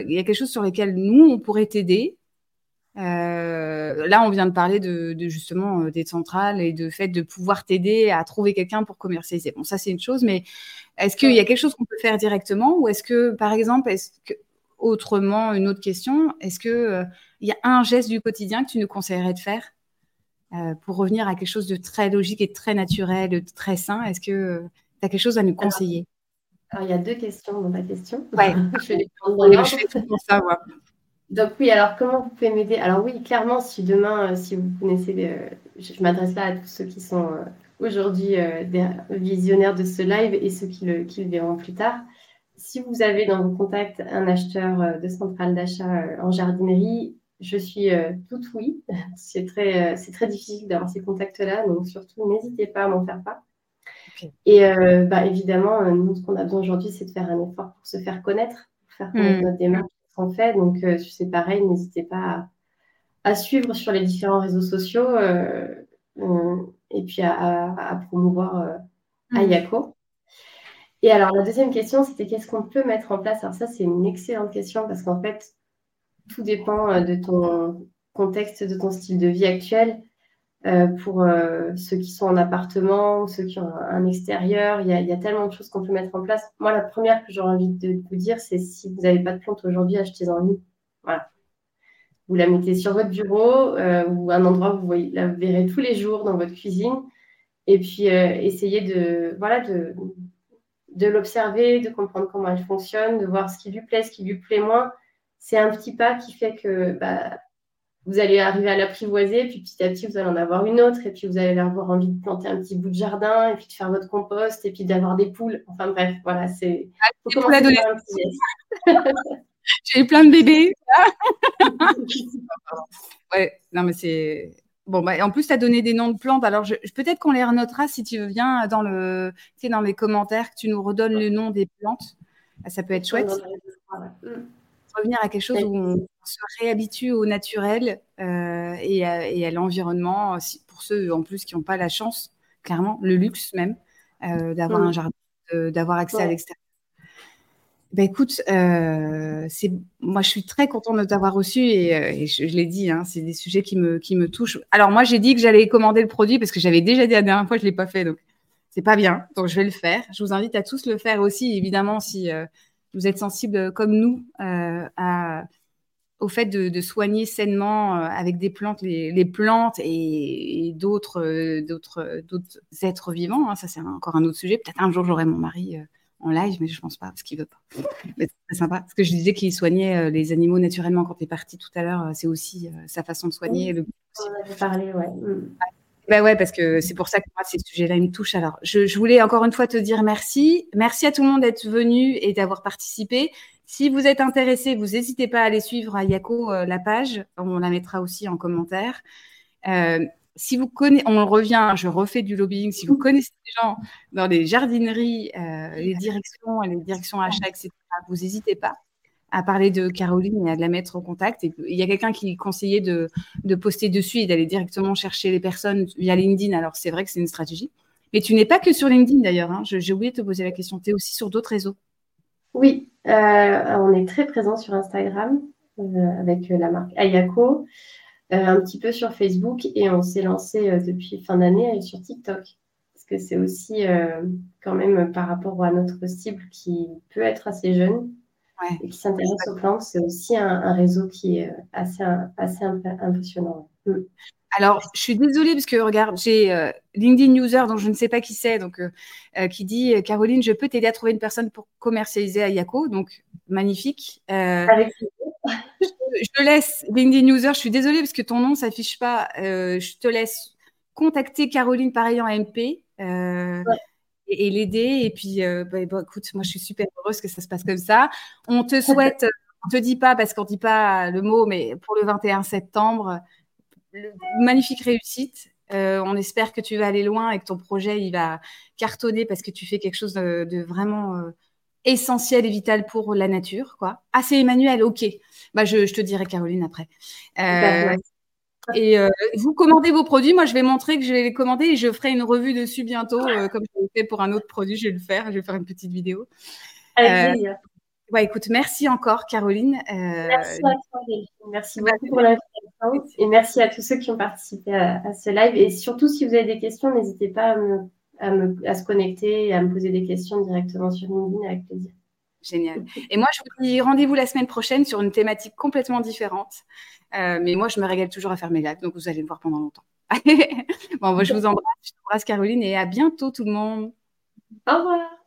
il y a quelque chose sur lequel nous on pourrait t'aider? Euh, là, on vient de parler de, justement euh, des centrales et de fait de pouvoir t'aider à trouver quelqu'un pour commercialiser. Bon, ça c'est une chose, mais est-ce qu'il y a quelque chose qu'on peut faire directement? Ou est-ce que, par exemple, est-ce autrement, une autre question, est-ce que euh, y a un geste du quotidien que tu nous conseillerais de faire? Pour revenir à quelque chose de très logique et très naturel, de très sain Est-ce que tu as quelque chose à nous conseiller? alors, il y a deux questions dans ma question. Ouais. je vais les prendre dans Je fais tout pour ça, Donc oui, alors comment vous pouvez m'aider? Alors oui, clairement, si demain, si vous connaissez, je, m'adresse là à tous ceux qui sont aujourd'hui visionnaires de ce live et ceux qui le, qui le verront plus tard. Si vous avez dans vos contacts un acheteur de centrale d'achat en jardinerie, je suis euh, toute oui. C'est très, euh, c'est très difficile d'avoir ces contacts-là, donc surtout n'hésitez pas à m'en faire part. Et euh, bah, évidemment, nous, ce qu'on a besoin aujourd'hui, c'est de faire un effort pour se faire connaître, pour faire connaître hmm. notre démarche qu'on fait. Donc, c'est pareil, n'hésitez pas à, suivre sur les différents réseaux sociaux et puis à, promouvoir. Ayako. Et alors, la deuxième question, c'était qu'est-ce qu'on peut mettre en place? Alors ça, c'est une excellente question parce qu'en fait, tout dépend euh, de ton contexte, de ton style de vie actuel. Euh, pour euh, ceux qui sont en appartement, ceux qui ont un, extérieur, il y, a, tellement de choses qu'on peut mettre en place. Moi, la première que j'aurais envie de vous dire, c'est si vous n'avez pas de plante aujourd'hui, achetez-en une. Voilà. Vous la mettez sur votre bureau ou un endroit où vous la verrez tous les jours dans votre cuisine. Et puis, essayez de, voilà, de l'observer, de comprendre comment elle fonctionne, de voir ce qui lui plaît, ce qui lui plaît moins c'est un petit pas qui fait que bah, vous allez arriver à l'apprivoiser, puis petit à petit, vous allez en avoir une autre, et puis vous allez avoir envie de planter un petit bout de jardin, et puis de faire votre compost, et puis d'avoir des poules. Enfin bref, voilà, c'est. J'ai eu plein de bébés. ouais, non, mais c'est. Bon, bah, en plus, tu as donné des noms de plantes. Alors, je, peut-être qu'on les renotera si tu veux bien dans, le, tu sais, dans les commentaires, que tu nous redonnes le nom des plantes. Ça peut être chouette revenir à quelque chose où on se réhabitue au naturel euh, et à, l'environnement, pour ceux en plus qui n'ont pas la chance, clairement, le luxe même, euh, d'avoir un jardin, d'avoir accès à l'extérieur. Ben écoute, euh, moi je suis très contente de t'avoir reçu et, je, l'ai dit, hein, c'est des sujets qui me, qui me touchent. Alors moi j'ai dit que j'allais commander le produit parce que j'avais déjà dit la dernière fois je l'ai pas fait donc c'est pas bien donc je vais le faire. Je vous invite à tous le faire aussi évidemment si vous êtes sensible euh, comme nous euh, au fait de, soigner sainement euh, avec des plantes, les, plantes et, d'autres, d'autres, d'autres êtres vivants. Hein. ça, c'est encore un autre sujet. Peut-être un jour, j'aurai mon mari en live, mais je ne pense pas, parce qu'il veut pas. Mais c'est sympa. Parce que je disais qu'il soignait les animaux naturellement quand tu es parti tout à l'heure. C'est aussi sa façon de soigner. Le... On avait parlé, ouais. Ben ouais, parce que c'est pour ça que moi, ces sujets-là, ils me touchent. Alors, je, voulais encore une fois te dire merci. Merci à tout le monde d'être venu et d'avoir participé. Si vous êtes intéressé, vous n'hésitez pas à aller suivre à Yako euh, la page. On la mettra aussi en commentaire. Euh, si vous connaissez, on revient, je refais du lobbying. Si vous connaissez des gens dans les jardineries, euh, les directions, les directions achats, etc., vous n'hésitez pas à parler de Caroline et à la mettre en contact. Il y a quelqu'un qui conseillait de, poster dessus et d'aller directement chercher les personnes via LinkedIn. Alors, c'est vrai que c'est une stratégie. Mais tu n'es pas que sur LinkedIn d'ailleurs. Hein. J'ai oublié de te poser la question. Tu es aussi sur d'autres réseaux. Oui, euh, on est très présent sur Instagram euh, avec la marque Ayako, euh, un petit peu sur Facebook et on s'est lancé depuis fin d'année sur TikTok. Parce que c'est aussi quand même par rapport à notre cible qui peut être assez jeune, et qui s'intéresse aux plantes, c'est aussi un, réseau qui est euh, assez, assez impressionnant. Mm. Alors, je suis désolée parce que regarde, j'ai euh, LinkedIn User, dont je ne sais pas qui c'est, donc euh, qui dit Caroline, je peux t'aider à trouver une personne pour commercialiser à Yako. Donc, magnifique. Avec je, laisse LinkedIn User. Je suis désolée parce que ton nom s'affiche pas. je te laisse contacter Caroline pareil en MP et, l'aider. Et puis, euh, bah, bah, écoute, moi, je suis super heureuse que ça se passe comme ça. On te souhaite, on te dit pas parce qu'on dit pas le mot, mais pour le 21 septembre, magnifique réussite. Euh, on espère que tu vas aller loin et que ton projet il va cartonner parce que tu fais quelque chose de, vraiment euh, essentiel et vital pour la nature. Quoi. Ah, c'est Emmanuel, ok. Bah, je, te dirai Caroline après. Bah, et euh, vous commandez vos produits. Moi, je vais montrer que je vais les commander et je ferai une revue dessus bientôt, euh, comme je l'ai fait pour un autre produit. Je vais le faire. Je vais faire une petite vidéo. Avec euh, plaisir. Ouais, écoute, merci encore, Caroline. merci à toi, Merci beaucoup pour l'invitation et merci à tous ceux qui ont participé à, ce live. Et surtout, si vous avez des questions, n'hésitez pas à, à se connecter et à me poser des questions directement sur LinkedIn avec plaisir. Génial. Et moi, je vous dis rendez-vous la semaine prochaine sur une thématique complètement différente. Euh, mais moi, je me régale toujours à faire mes lives, donc vous allez me voir pendant longtemps. bon, je vous embrasse, je t'embrasse Caroline et à bientôt tout le monde. Au revoir.